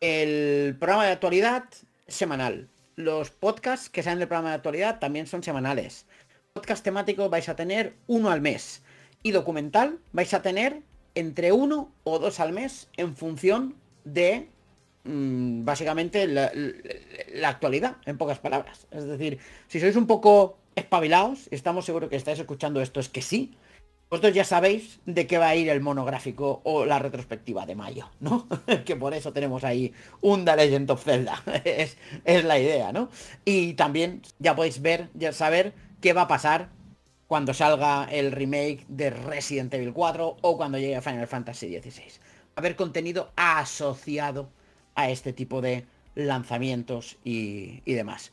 el programa de actualidad semanal. Los podcasts que salen del programa de actualidad también son semanales. Podcast temático vais a tener uno al mes. Y documental vais a tener entre uno o dos al mes en función de mm, básicamente la, actualidad, en pocas palabras. Es decir, si sois un poco espabilados, estamos seguros que estáis escuchando esto, es que sí, vosotros ya sabéis de qué va a ir el monográfico o la retrospectiva de mayo, ¿no? que por eso tenemos ahí un The Legend of Zelda. es, es, la idea, ¿no? Y también ya podéis ver, ya saber qué va a pasar cuando salga el remake de Resident Evil 4 o cuando llegue Final Fantasy XVI. A haber contenido asociado a este tipo de lanzamientos y, y demás.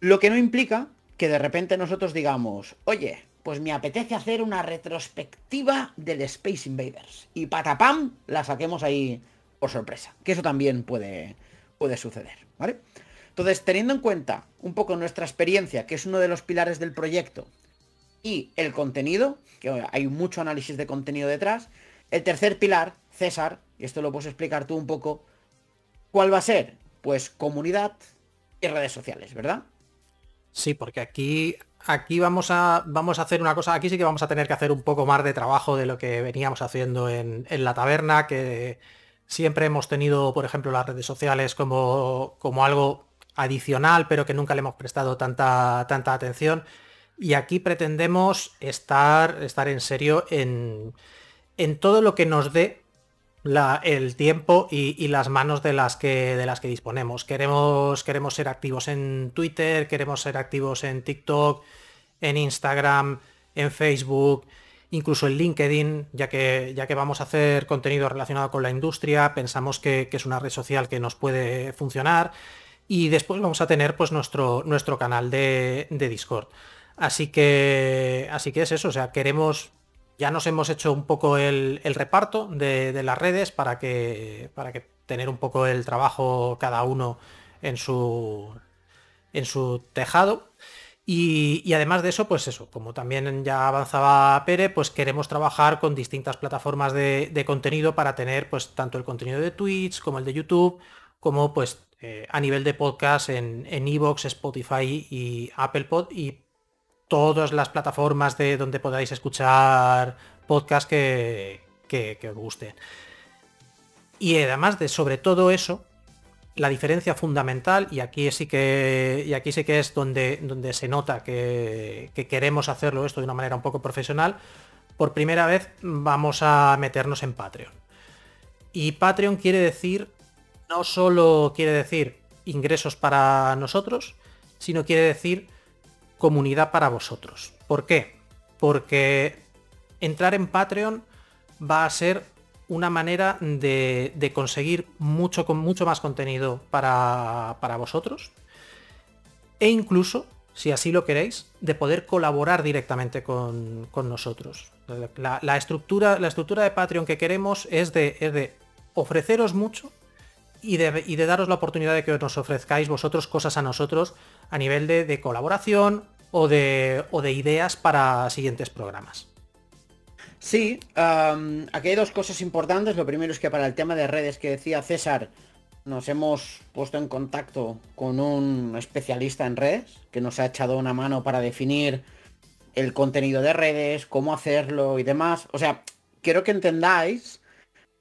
Lo que no implica que de repente nosotros digamos, oye, pues me apetece hacer una retrospectiva del Space Invaders. Y patapam, la saquemos ahí por sorpresa. Que eso también puede, puede suceder, ¿vale? Entonces, teniendo en cuenta un poco nuestra experiencia, que es uno de los pilares del proyecto, y el contenido, que hay mucho análisis de contenido detrás, el tercer pilar, César, y esto lo puedes explicar tú un poco, ¿cuál va a ser? Pues comunidad y redes sociales, ¿verdad? Sí, porque aquí, aquí vamos, a, vamos a hacer una cosa, aquí sí que vamos a tener que hacer un poco más de trabajo de lo que veníamos haciendo en, en la taberna, que siempre hemos tenido, por ejemplo, las redes sociales como, como algo adicional, pero que nunca le hemos prestado tanta, tanta atención. Y aquí pretendemos estar, estar en serio en, en todo lo que nos dé la, el tiempo y, y, las manos de las que, de las que disponemos. Queremos, queremos ser activos en Twitter, queremos ser activos en TikTok, en Instagram, en Facebook, incluso en LinkedIn, ya que, ya que vamos a hacer contenido relacionado con la industria, pensamos que, que es una red social que nos puede funcionar. Y después vamos a tener pues nuestro, nuestro canal de, de Discord. Así que, así que es eso, o sea, queremos, ya nos hemos hecho un poco el, el reparto de, de, las redes para que, para que tener un poco el trabajo cada uno en su, en su tejado. Y, además de eso, pues eso, como también ya avanzaba Pere, pues queremos trabajar con distintas plataformas de, de contenido para tener pues tanto el contenido de Twitch como el de YouTube, como pues eh, a nivel de podcast en Evox, en Spotify y Apple Pod y todas las plataformas de donde podáis escuchar podcast que, que, os gusten. Y además de sobre todo eso, la diferencia fundamental, y aquí sí que, y aquí sí que es donde, donde se nota que, que, queremos hacerlo esto de una manera un poco profesional, por primera vez vamos a meternos en Patreon. Y Patreon quiere decir no solo quiere decir ingresos para nosotros, sino quiere decir comunidad para vosotros. ¿Por qué? Porque entrar en Patreon va a ser una manera de, de conseguir mucho, mucho más contenido para, para, vosotros. E incluso, si así lo queréis, de poder colaborar directamente con, con nosotros. La, estructura, la estructura de Patreon que queremos es de, de ofreceros mucho y de, y de, daros la oportunidad de que nos ofrezcáis vosotros cosas a nosotros a nivel de, de colaboración o de, o de, ideas para siguientes programas. Sí, um, aquí hay dos cosas importantes. Lo primero es que para el tema de redes que decía César, nos hemos puesto en contacto con un especialista en redes que nos ha echado una mano para definir el contenido de redes, cómo hacerlo y demás. O sea, quiero que entendáis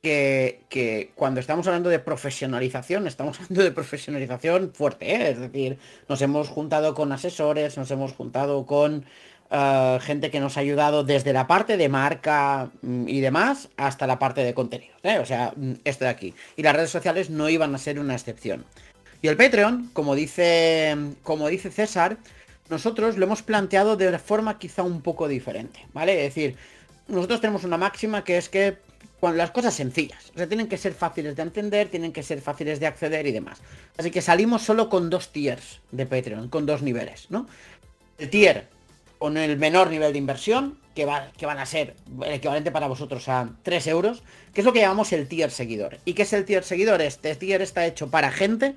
que, cuando estamos hablando de profesionalización, estamos hablando de profesionalización fuerte, ¿eh? es decir, nos hemos juntado con asesores, nos hemos juntado con uh, gente que nos ha ayudado desde la parte de marca mm, y demás hasta la parte de contenido, ¿eh? o sea, mm, esto de aquí. Y las redes sociales no iban a ser una excepción. Y el Patreon, como dice, como dice César, nosotros lo hemos planteado de forma quizá un poco diferente, ¿vale? Es decir, nosotros tenemos una máxima que es que cuando las cosas sencillas. O sea, tienen que ser fáciles de entender, tienen que ser fáciles de acceder y demás. Así que salimos solo con dos tiers de Patreon, con dos niveles, ¿no? El tier con el menor nivel de inversión, que, va, que van a ser el equivalente para vosotros a 3 euros, que es lo que llamamos el tier seguidor. ¿Y qué es el tier seguidor? Este tier está hecho para gente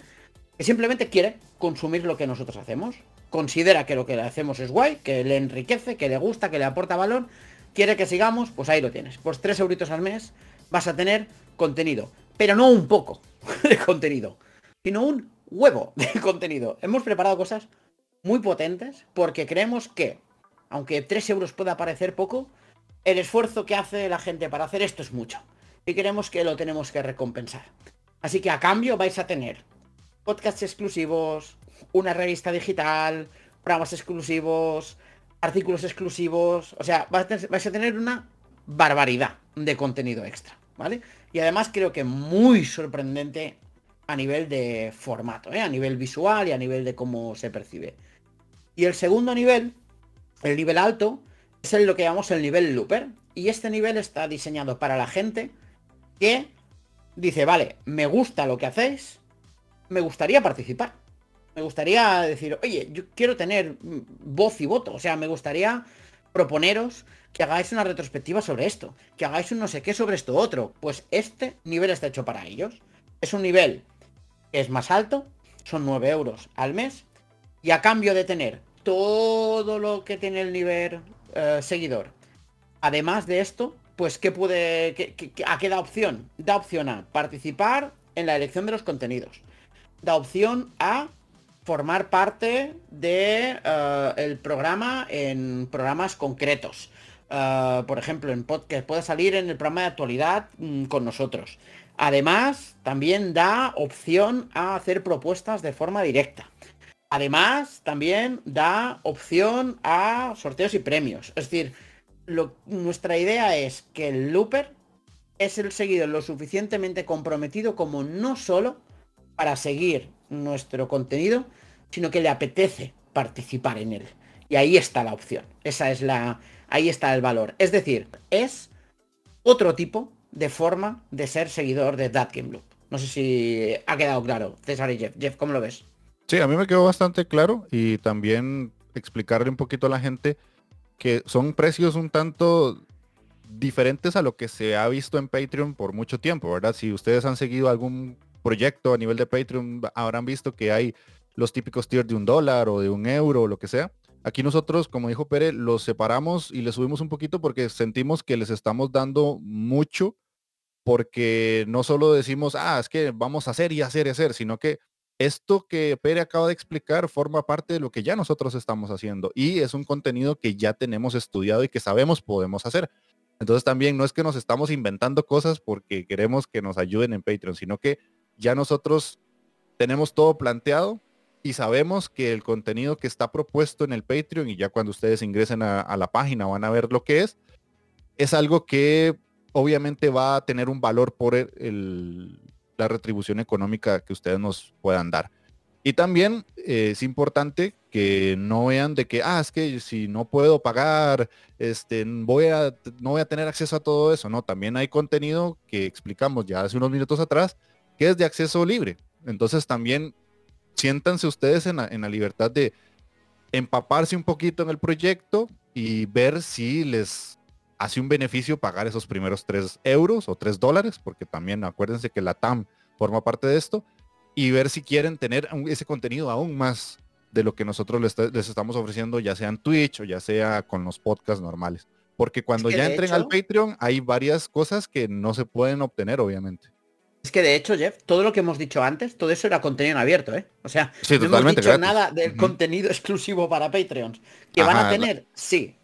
que simplemente quiere consumir lo que nosotros hacemos. Considera que lo que hacemos es guay, que le enriquece, que le gusta, que le aporta valor quiere que sigamos, pues ahí lo tienes. Por 3 euritos al mes vas a tener contenido. Pero no un poco de contenido, sino un huevo de contenido. Hemos preparado cosas muy potentes porque creemos que, aunque 3 euros pueda parecer poco, el esfuerzo que hace la gente para hacer esto es mucho. Y creemos que lo tenemos que recompensar. Así que a cambio vais a tener podcasts exclusivos, una revista digital, programas exclusivos, artículos exclusivos, o sea, vais a tener una barbaridad de contenido extra, ¿vale? Y además creo que muy sorprendente a nivel de formato, ¿eh? a nivel visual y a nivel de cómo se percibe. Y el segundo nivel, el nivel alto, es el, lo que llamamos el nivel looper. Y este nivel está diseñado para la gente que dice, vale, me gusta lo que hacéis, me gustaría participar. Me gustaría decir, oye, yo quiero tener voz y voto. O sea, me gustaría proponeros que hagáis una retrospectiva sobre esto, que hagáis un no sé qué sobre esto otro. Pues este nivel está hecho para ellos. Es un nivel que es más alto, son 9 euros al mes, y a cambio de tener todo lo que tiene el nivel eh, seguidor, además de esto, pues ¿qué puede, a qué da opción? Da opción a participar en la elección de los contenidos. Da opción a formar parte de eh, el programa en programas concretos. Eh, por ejemplo, en podcast puede salir en el programa de actualidad mm, con nosotros. Además, también da opción a hacer propuestas de forma directa. Además, también da opción a sorteos y premios. Es decir, nuestra idea es que el looper es el seguidor lo suficientemente comprometido como no solo para seguir nuestro contenido, sino que le apetece participar en él. Y ahí está la opción. Esa es la. Ahí está el valor. Es decir, es otro tipo de forma de ser seguidor de That Game Loop. No sé si ha quedado claro, César y Jeff. Jeff, ¿cómo lo ves? Sí, a mí me quedó bastante claro y también explicarle un poquito a la gente que son precios un tanto diferentes a lo que se ha visto en Patreon por mucho tiempo, ¿verdad? Si ustedes han seguido algún proyecto a nivel de Patreon, habrán visto que hay los típicos tiers de un dólar o de un euro o lo que sea. Aquí nosotros, como dijo Pere, los separamos y les subimos un poquito porque sentimos que les estamos dando mucho porque no solo decimos, ah, es que vamos a hacer y hacer y hacer, sino que esto que Pere acaba de explicar forma parte de lo que ya nosotros estamos haciendo y es un contenido que ya tenemos estudiado y que sabemos podemos hacer. Entonces también no es que nos estamos inventando cosas porque queremos que nos ayuden en Patreon, sino que ya nosotros tenemos todo planteado y sabemos que el contenido que está propuesto en el Patreon y ya cuando ustedes ingresen a, la página van a ver lo que es, es algo que obviamente va a tener un valor por la retribución económica que ustedes nos puedan dar. Y también eh, es importante que no vean de que, ah, es que si no puedo pagar, este, voy a, no voy a tener acceso a todo eso. No, también hay contenido que explicamos ya hace unos minutos atrás, que es de acceso libre. Entonces también siéntanse ustedes en la, libertad de empaparse un poquito en el proyecto y ver si les hace un beneficio pagar esos primeros 3 euros o 3 dólares, porque también acuérdense que la TAM forma parte de esto, y ver si quieren tener ese contenido aún más de lo que nosotros les, estamos ofreciendo, ya sea en Twitch o ya sea con los podcasts normales. Porque cuando ya entren al Patreon hay varias cosas que no se pueden obtener, obviamente. Es que de hecho, Jeff, todo lo que hemos dicho antes, todo eso era contenido en abierto, ¿eh? O sea, no hemos dicho nada del contenido exclusivo para Patreons. ¿Que van a tener? Sí.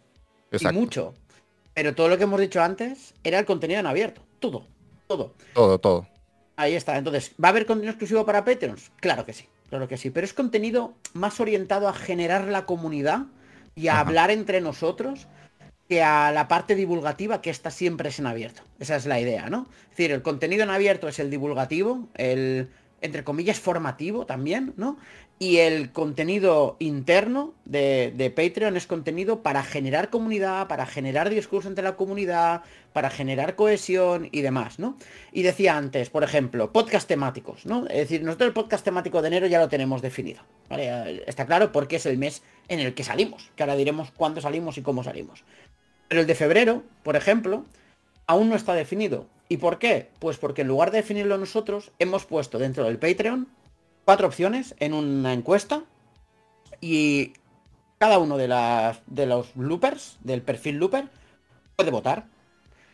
Y mucho. Pero todo lo que hemos dicho antes era el contenido en abierto. Todo. Todo. Todo, todo. Ahí está. Entonces, ¿va a haber contenido exclusivo para Patreons? Claro que sí. Claro que sí. Pero es contenido más orientado a generar la comunidad y a hablar entre nosotros que a la parte divulgativa que está siempre es en abierto. Esa es la idea, ¿no? Es decir, el contenido en abierto es el divulgativo, el, entre comillas, formativo también, ¿no? Y el contenido interno de, de, Patreon es contenido para generar comunidad, para generar discurso entre la comunidad, para generar cohesión y demás, ¿no? Y decía antes, por ejemplo, podcast temáticos, ¿no? Es decir, nosotros el podcast temático de enero ya lo tenemos definido. Está claro porque es el mes en el que salimos, que ahora diremos cuándo salimos y cómo salimos. Pero el de febrero, por ejemplo, aún no está definido. ¿Y por qué? Pues porque en lugar de definirlo nosotros, hemos puesto dentro del Patreon cuatro opciones en una encuesta y cada uno de, los loopers, del perfil looper, puede votar.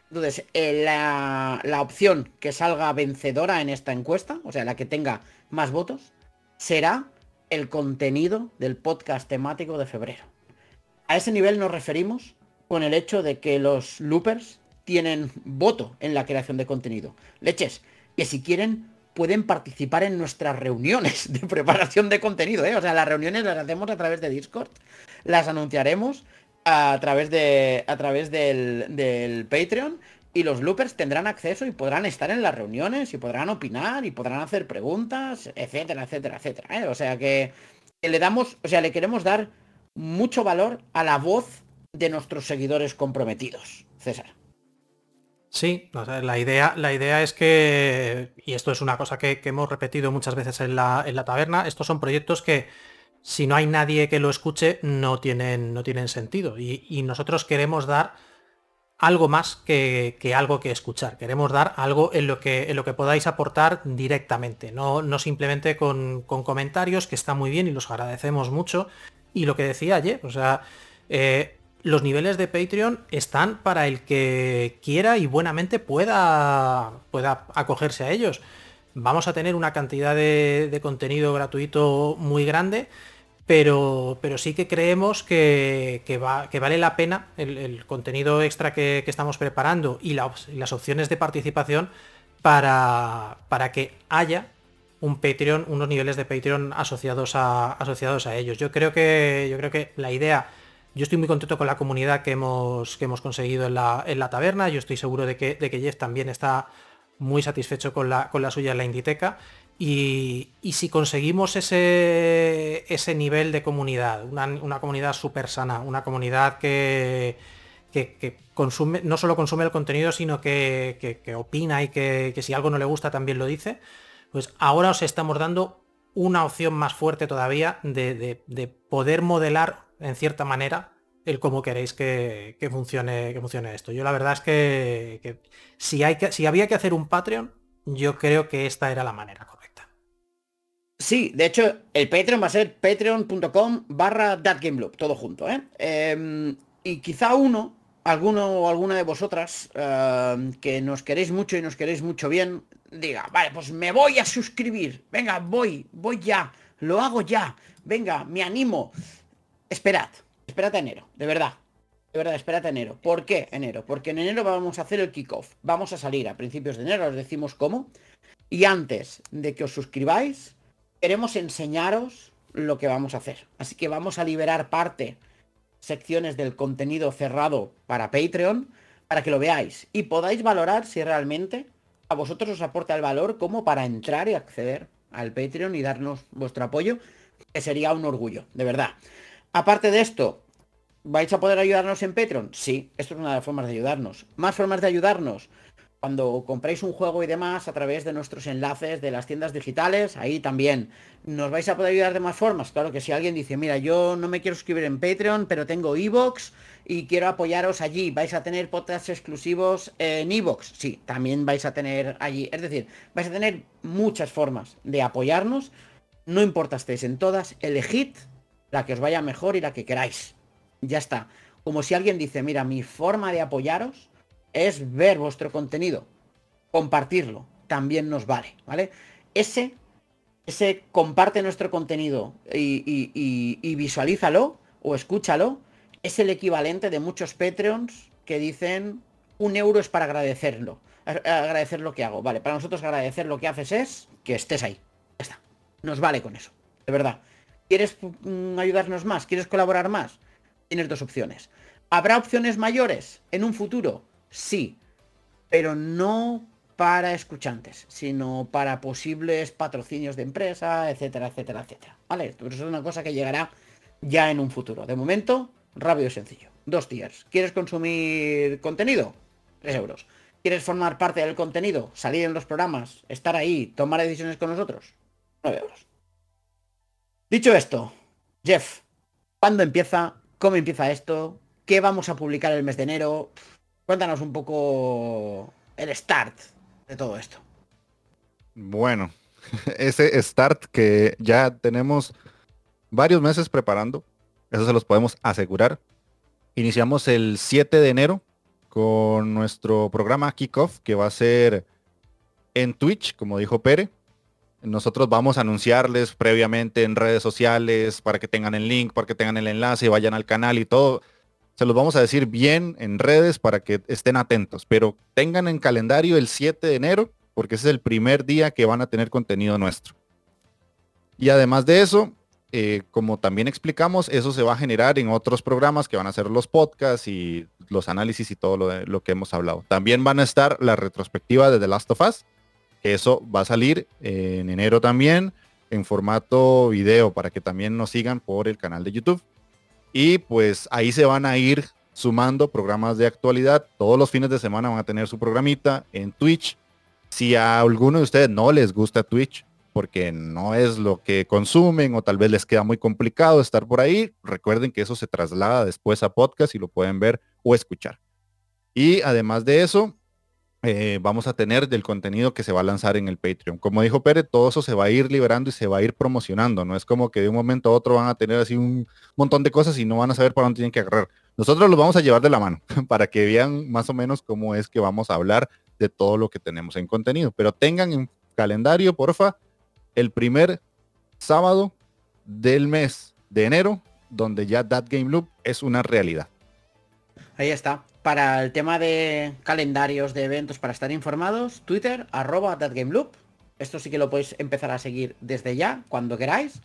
Entonces, eh, la, la opción que salga vencedora en esta encuesta, o sea, la que tenga más votos, será el contenido del podcast temático de febrero. A ese nivel nos referimos con el hecho de que los loopers tienen voto en la creación de contenido. Leches, que si quieren pueden participar en nuestras reuniones de preparación de contenido, ¿eh? O sea, las reuniones las hacemos a través de Discord, las anunciaremos a través de a través del, del Patreon y los loopers tendrán acceso y podrán estar en las reuniones y podrán opinar y podrán hacer preguntas, etcétera, etcétera, etcétera. ¿eh? O sea que le damos, o sea, le queremos dar mucho valor a la voz de nuestros seguidores comprometidos. César. Sí, la, idea, la idea es que, y esto es una cosa que, hemos repetido muchas veces en la, en la, taberna, estos son proyectos que si no hay nadie que lo escuche no tienen, no tienen sentido. Y, nosotros queremos dar algo más que, algo que escuchar. Queremos dar algo en lo que, en lo que podáis aportar directamente, no, no simplemente con, comentarios, que está muy bien y los agradecemos mucho. Y lo que decía ayer, o sea, eh, los niveles de Patreon están para el que quiera y buenamente pueda, pueda acogerse a ellos. Vamos a tener una cantidad de, contenido gratuito muy grande, pero, pero sí que creemos que, que vale la pena el, contenido extra que, estamos preparando y, las opciones de participación para, para que haya un Patreon, unos niveles de Patreon asociados a, asociados a ellos. Yo creo que, yo creo que la idea yo estoy muy contento con la comunidad que hemos, que hemos conseguido en la, en la taberna. Yo estoy seguro de que, de que, Jeff también está muy satisfecho con la, con la suya en la Inditeca. Y, si conseguimos ese, ese nivel de comunidad, una, comunidad súper sana, una comunidad que, que, consume, no solo consume el contenido, sino que, opina y que, si algo no le gusta también lo dice, pues ahora os estamos dando una opción más fuerte todavía de, de poder modelar en cierta manera, el cómo queréis que, funcione, que funcione esto. Yo la verdad es que, si, hay que si había que hacer un Patreon, yo creo que esta era la manera correcta. Sí, de hecho, el Patreon va a ser patreon.com barra thatgameloop, todo junto, ¿eh? Em, y quizá uno, alguno o alguna de vosotras, em, que nos queréis mucho y nos queréis mucho bien, diga, vale, pues me voy a suscribir. Venga, voy, voy ya. Lo hago ya. Venga, me animo esperad, esperad a enero, de verdad. De verdad, esperad enero. ¿Por qué enero? Porque en enero vamos a hacer el kickoff. Vamos a salir a principios de enero, os decimos cómo. Y antes de que os suscribáis, queremos enseñaros lo que vamos a hacer. Así que vamos a liberar parte, secciones del contenido cerrado para Patreon, para que lo veáis y podáis valorar si realmente a vosotros os aporta el valor como para entrar y acceder al Patreon y darnos vuestro apoyo, que sería un orgullo, de verdad. Aparte de esto, ¿vais a poder ayudarnos en Patreon? Sí, esto es una de las formas de ayudarnos. Más formas de ayudarnos. Cuando compréis un juego y demás a través de nuestros enlaces de las tiendas digitales, ahí también. ¿Nos vais a poder ayudar de más formas? Claro que si alguien dice, mira, yo no me quiero suscribir en Patreon, pero tengo Evox y quiero apoyaros allí, vais a tener podcasts exclusivos en Evox. Sí, también vais a tener allí. Es decir, vais a tener muchas formas de apoyarnos. No importa estéis en todas, elegid la que os vaya mejor y la que queráis. Ya está. Como si alguien dice, mira, mi forma de apoyaros es ver vuestro contenido, compartirlo, también nos vale, ¿vale? Ese, ese comparte nuestro contenido y, visualízalo o escúchalo, es el equivalente de muchos Patreons que dicen un euro es para agradecerlo, agradecer lo que hago. Vale, para nosotros agradecer lo que haces es que estés ahí. Ya está. Nos vale con eso. De verdad. ¿Quieres mm, ayudarnos más? ¿Quieres colaborar más? Tienes dos opciones. ¿Habrá opciones mayores en un futuro? Sí, pero no para escuchantes, sino para posibles patrocinios de empresa, etcétera, etcétera, etcétera. ¿Vale? Eso es una cosa que llegará ya en un futuro. De momento, rápido y sencillo. Dos tiers. ¿Quieres consumir contenido? Tres euros. ¿Quieres formar parte del contenido? Salir en los programas, estar ahí, tomar decisiones con nosotros? 9 euros. Dicho esto, Jeff, ¿cuándo empieza? ¿Cómo empieza esto? ¿Qué vamos a publicar el mes de enero? Cuéntanos un poco el start de todo esto. Bueno, ese start que ya tenemos varios meses preparando, eso se los podemos asegurar. Iniciamos el 7 de enero con nuestro programa Kickoff, que va a ser en Twitch, como dijo Pere, nosotros vamos a anunciarles previamente en redes sociales para que tengan el link, para que tengan el enlace, vayan al canal y todo. Se los vamos a decir bien en redes para que estén atentos, pero tengan en calendario el 7 de enero porque ese es el primer día que van a tener contenido nuestro. Y además de eso, eh, como también explicamos, eso se va a generar en otros programas que van a ser los podcasts y los análisis y todo lo, lo que hemos hablado. También van a estar la retrospectiva de The Last of Us, eso va a salir en enero también en formato video para que también nos sigan por el canal de YouTube. Y pues ahí se van a ir sumando programas de actualidad. Todos los fines de semana van a tener su programita en Twitch. Si a alguno de ustedes no les gusta Twitch, porque no es lo que consumen o tal vez les queda muy complicado estar por ahí, recuerden que eso se traslada después a podcast y lo pueden ver o escuchar. Y además de eso, eh, vamos a tener del contenido que se va a lanzar en el Patreon. Como dijo Pérez, todo eso se va a ir liberando y se va a ir promocionando. No es como que de un momento a otro van a tener así un montón de cosas y no van a saber para dónde tienen que agarrar. Nosotros los vamos a llevar de la mano para que vean más o menos cómo es que vamos a hablar de todo lo que tenemos en contenido. Pero tengan en calendario, porfa, el primer sábado del mes de enero, donde ya That Game Loop es una realidad. Ahí está para el tema de calendarios de eventos para estar informados, Twitter, arroba ThatGameLoop. Esto sí que lo podéis empezar a seguir desde ya, cuando queráis.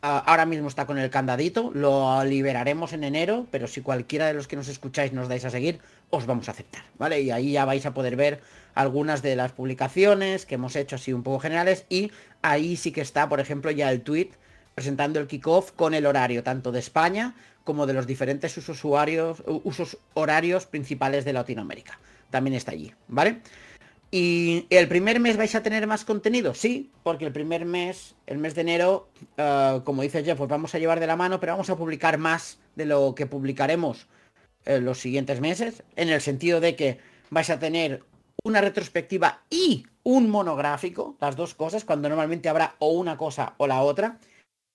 Ah, ahora mismo está con el candadito, lo liberaremos en enero, pero si cualquiera de los que nos escucháis nos dais a seguir, os vamos a aceptar, ¿vale? Y ahí ya vais a poder ver algunas de las publicaciones que hemos hecho así un poco generales y ahí sí que está, por ejemplo, ya el tweet presentando el kickoff con el horario tanto de España como de los diferentes usuarios, usos horarios principales de Latinoamérica. También está allí, ¿vale? ¿Y el primer mes vais a tener más contenido? Sí, porque el primer mes, el mes de enero, eh, como dice Jeff, pues vamos a llevar de la mano, pero vamos a publicar más de lo que publicaremos en los siguientes meses, en el sentido de que vais a tener una retrospectiva y un monográfico, las dos cosas, cuando normalmente habrá o una cosa o la otra.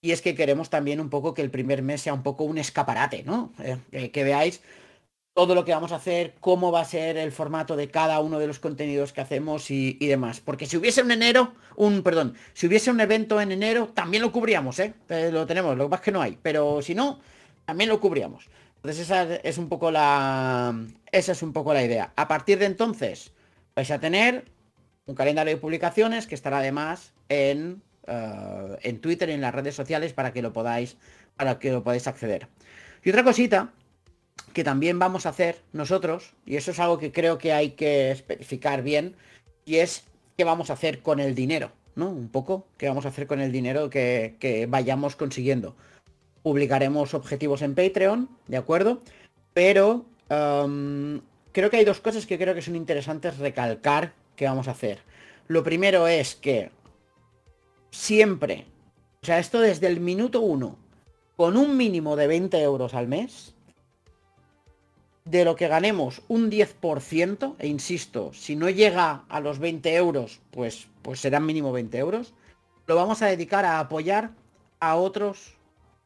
Y es que queremos también un poco que el primer mes sea un poco un escaparate, ¿no? Eh, que veáis todo lo que vamos a hacer, cómo va a ser el formato de cada uno de los contenidos que hacemos y, demás. Porque si hubiese un enero, un, perdón, si hubiese un evento en enero, también lo cubríamos, ¿eh? ¿eh? lo tenemos, lo es que no hay. Pero si no, también lo cubríamos. Entonces esa es un poco la. Esa es un poco la idea. A partir de entonces, vais a tener un calendario de publicaciones que estará además en eh, en Twitter en las redes sociales para que lo podáis, para que lo podáis acceder. Y otra cosita que también vamos a hacer nosotros, y eso es algo que creo que hay que especificar bien, y es qué vamos a hacer con el dinero, ¿no? Un poco, qué vamos a hacer con el dinero que, vayamos consiguiendo. Publicaremos objetivos en Patreon, ¿de acuerdo? Pero em, creo que hay dos cosas que creo que son interesantes recalcar que vamos a hacer. Lo primero es que siempre, o sea, esto desde el minuto uno, con un mínimo de 20 euros al mes, de lo que ganemos un 10%, e insisto, si no llega a los 20 euros, pues, pues serán mínimo 20 euros, lo vamos a dedicar a apoyar a otros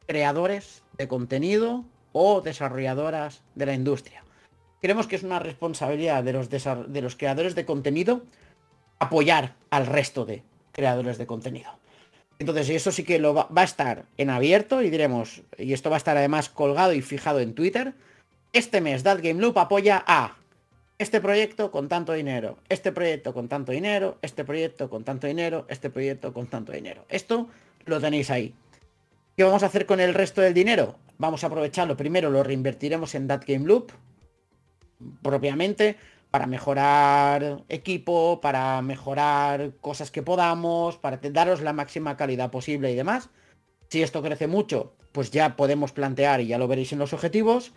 creadores de contenido o desarrolladoras de la industria. Creemos que es una responsabilidad de los, de los creadores de contenido apoyar al resto de creadores de contenido. Entonces, eso sí que lo va, a estar en abierto y diremos, y esto va a estar además colgado y fijado en Twitter. Este mes That Game Loop apoya a este proyecto con tanto dinero, este proyecto con tanto dinero, este proyecto con tanto dinero, este proyecto con tanto dinero. Esto lo tenéis ahí. ¿Qué vamos a hacer con el resto del dinero? Vamos a aprovecharlo. Primero lo reinvertiremos en That Game Loop, propiamente para mejorar equipo, para mejorar cosas que podamos, para daros la máxima calidad posible y demás. Si esto crece mucho, pues ya podemos plantear, y ya lo veréis en los objetivos,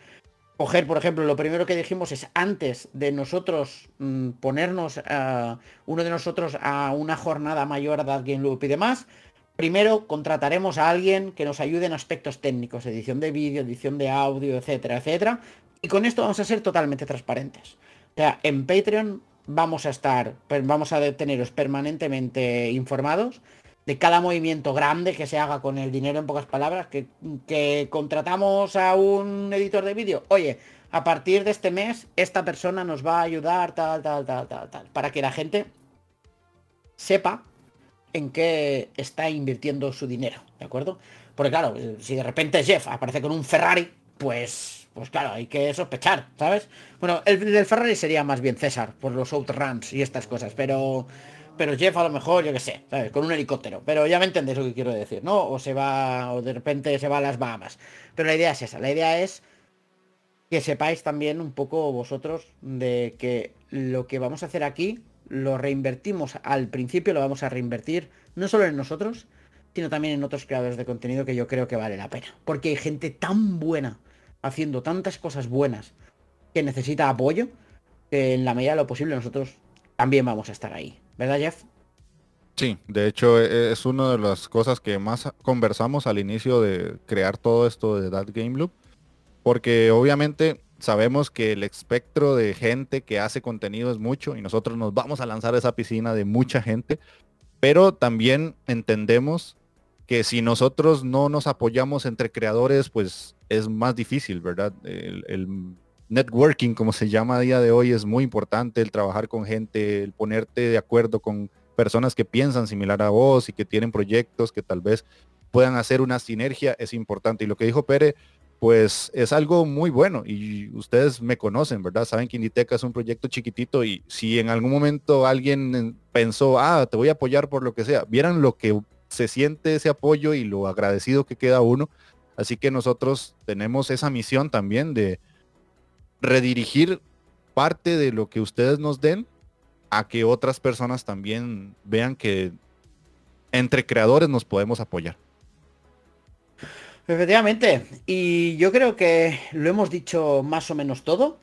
coger, por ejemplo, lo primero que dijimos es antes de nosotros mm, ponernos, a uno de nosotros a una jornada mayor de Game Loop y demás, primero contrataremos a alguien que nos ayude en aspectos técnicos, edición de vídeo, edición de audio, etcétera, etcétera. Y con esto vamos a ser totalmente transparentes. O sea, en Patreon vamos a estar, vamos a teneros permanentemente informados de cada movimiento grande que se haga con el dinero, en pocas palabras, que, que contratamos a un editor de vídeo. Oye, a partir de este mes, esta persona nos va a ayudar, tal, tal, tal, tal, tal, para que la gente sepa en qué está invirtiendo su dinero, ¿de acuerdo? Porque claro, si de repente Jeff aparece con un Ferrari, pues pues claro, hay que sospechar, ¿sabes? Bueno, el del Ferrari sería más bien César, por los outruns y estas cosas, pero pero Jeff a lo mejor, yo qué sé, ¿sabes? Con un helicóptero. Pero ya me entendéis lo que quiero decir, ¿no? O se va, o de repente se va a las Bahamas. Pero la idea es esa, la idea es que sepáis también un poco vosotros de que lo que vamos a hacer aquí lo reinvertimos al principio, lo vamos a reinvertir no solo en nosotros, sino también en otros creadores de contenido que yo creo que vale la pena. Porque hay gente tan buena haciendo tantas cosas buenas que necesita apoyo, que en la medida de lo posible nosotros también vamos a estar ahí. ¿Verdad, Jeff? Sí, de hecho e, es una de las cosas que más conversamos al inicio de crear todo esto de That Game Loop, porque obviamente sabemos que el espectro de gente que hace contenido es mucho y nosotros nos vamos a lanzar a esa piscina de mucha gente, pero también entendemos que si nosotros no nos apoyamos entre creadores, pues es más difícil, ¿verdad? El, networking, como se llama a día de hoy, es muy importante, el trabajar con gente, el ponerte de acuerdo con personas que piensan similar a vos y que tienen proyectos que tal vez puedan hacer una sinergia, es importante. Y lo que dijo Pere, pues es algo muy bueno y ustedes me conocen, ¿verdad? Saben que Inditeca es un proyecto chiquitito y si en algún momento alguien pensó, ah, te voy a apoyar por lo que sea, vieran lo que se siente ese apoyo y lo agradecido que queda uno. Así que nosotros tenemos esa misión también de redirigir parte de lo que ustedes nos den a que otras personas también vean que entre creadores nos podemos apoyar. Efectivamente, y yo creo que lo hemos dicho más o menos todo.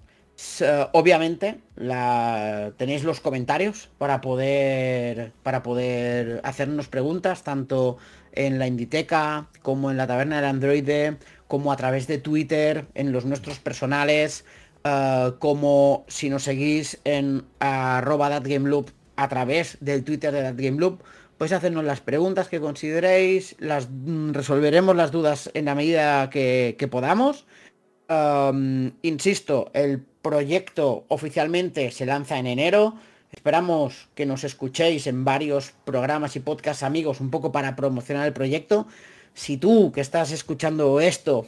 Obviamente, la, tenéis los comentarios para poder, para poder hacernos preguntas, tanto en la Inditeca, como en la Taberna del Androide, como a través de Twitter, en los nuestros personales, eh, como si nos seguís en arroba thatgameloop a través del Twitter de thatgameloop, podéis hacernos las preguntas que consideréis, las mm, resolveremos las dudas en la medida que, podamos. insisto, el proyecto oficialmente se lanza en enero. Esperamos que nos escuchéis en varios programas y podcasts amigos un poco para promocionar el proyecto. Si tú que estás escuchando esto,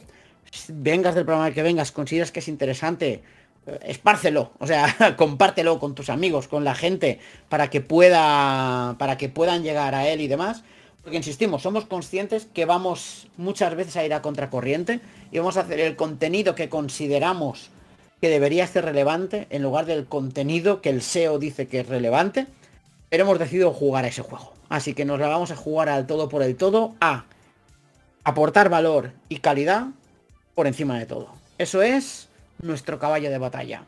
vengas del programa que vengas, consideras que es interesante, eh, espárcelo, o sea, compártelo con tus amigos, con la gente, para que pueda, para que puedan llegar a él y demás. Porque insistimos, somos conscientes que vamos muchas veces a ir a contracorriente y vamos a hacer el contenido que consideramos que debería ser relevante en lugar del contenido que el SEO dice que es relevante, pero hemos decidido jugar a ese juego. Así que nos la vamos a jugar al todo por el todo a aportar valor y calidad por encima de todo. Eso es nuestro caballo de batalla.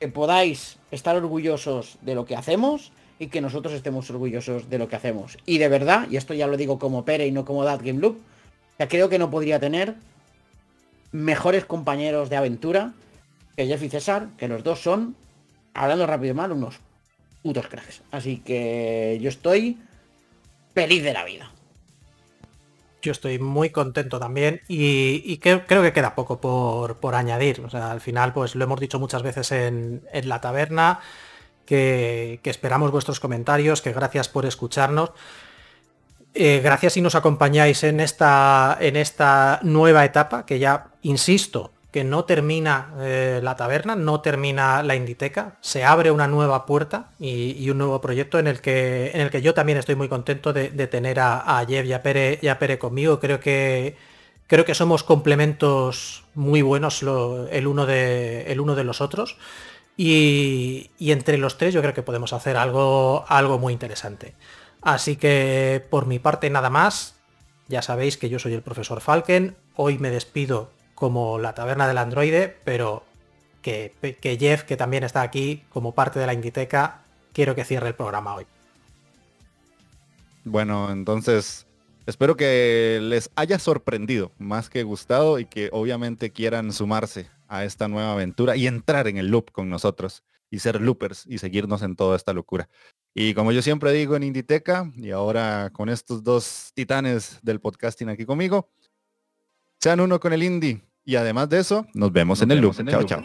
Que podáis estar orgullosos de lo que hacemos y que nosotros estemos orgullosos de lo que hacemos. Y de verdad, y esto ya lo digo como Pere y no como That Game Loop, ya creo que no podría tener mejores compañeros de aventura que Jeff y César, que los dos son, hablando rápido y mal, unos putos cracks. Así que yo estoy feliz de la vida. Yo estoy muy contento también y, creo, que queda poco por, añadir. O sea, al final, pues lo hemos dicho muchas veces en, la taberna, que, esperamos vuestros comentarios, que gracias por escucharnos. Eh, gracias si nos acompañáis en esta, en esta nueva etapa, que ya, insisto, que no termina eh, la taberna, no termina la Inditeca, se abre una nueva puerta y, un nuevo proyecto en el que, en el que yo también estoy muy contento de, tener a, a, Jeff y a, Pere, y a Pere conmigo. Creo que, creo que somos complementos muy buenos el, uno de, el uno de los otros. Y, entre los tres yo creo que podemos hacer algo, algo muy interesante. Así que por mi parte nada más. Ya sabéis que yo soy el profesor Falken. Hoy me despido como la taberna del androide, pero que, Jeff, que también está aquí como parte de la Inditeca, quiero que cierre el programa hoy. Bueno, entonces espero que les haya sorprendido más que gustado y que obviamente quieran sumarse a esta nueva aventura y entrar en el loop con nosotros y ser loopers y seguirnos en toda esta locura. Y como yo siempre digo en Inditeca y ahora con estos dos titanes del podcasting aquí conmigo, sean uno con el indie. Y además de eso, nos vemos en el loop. chao, chao.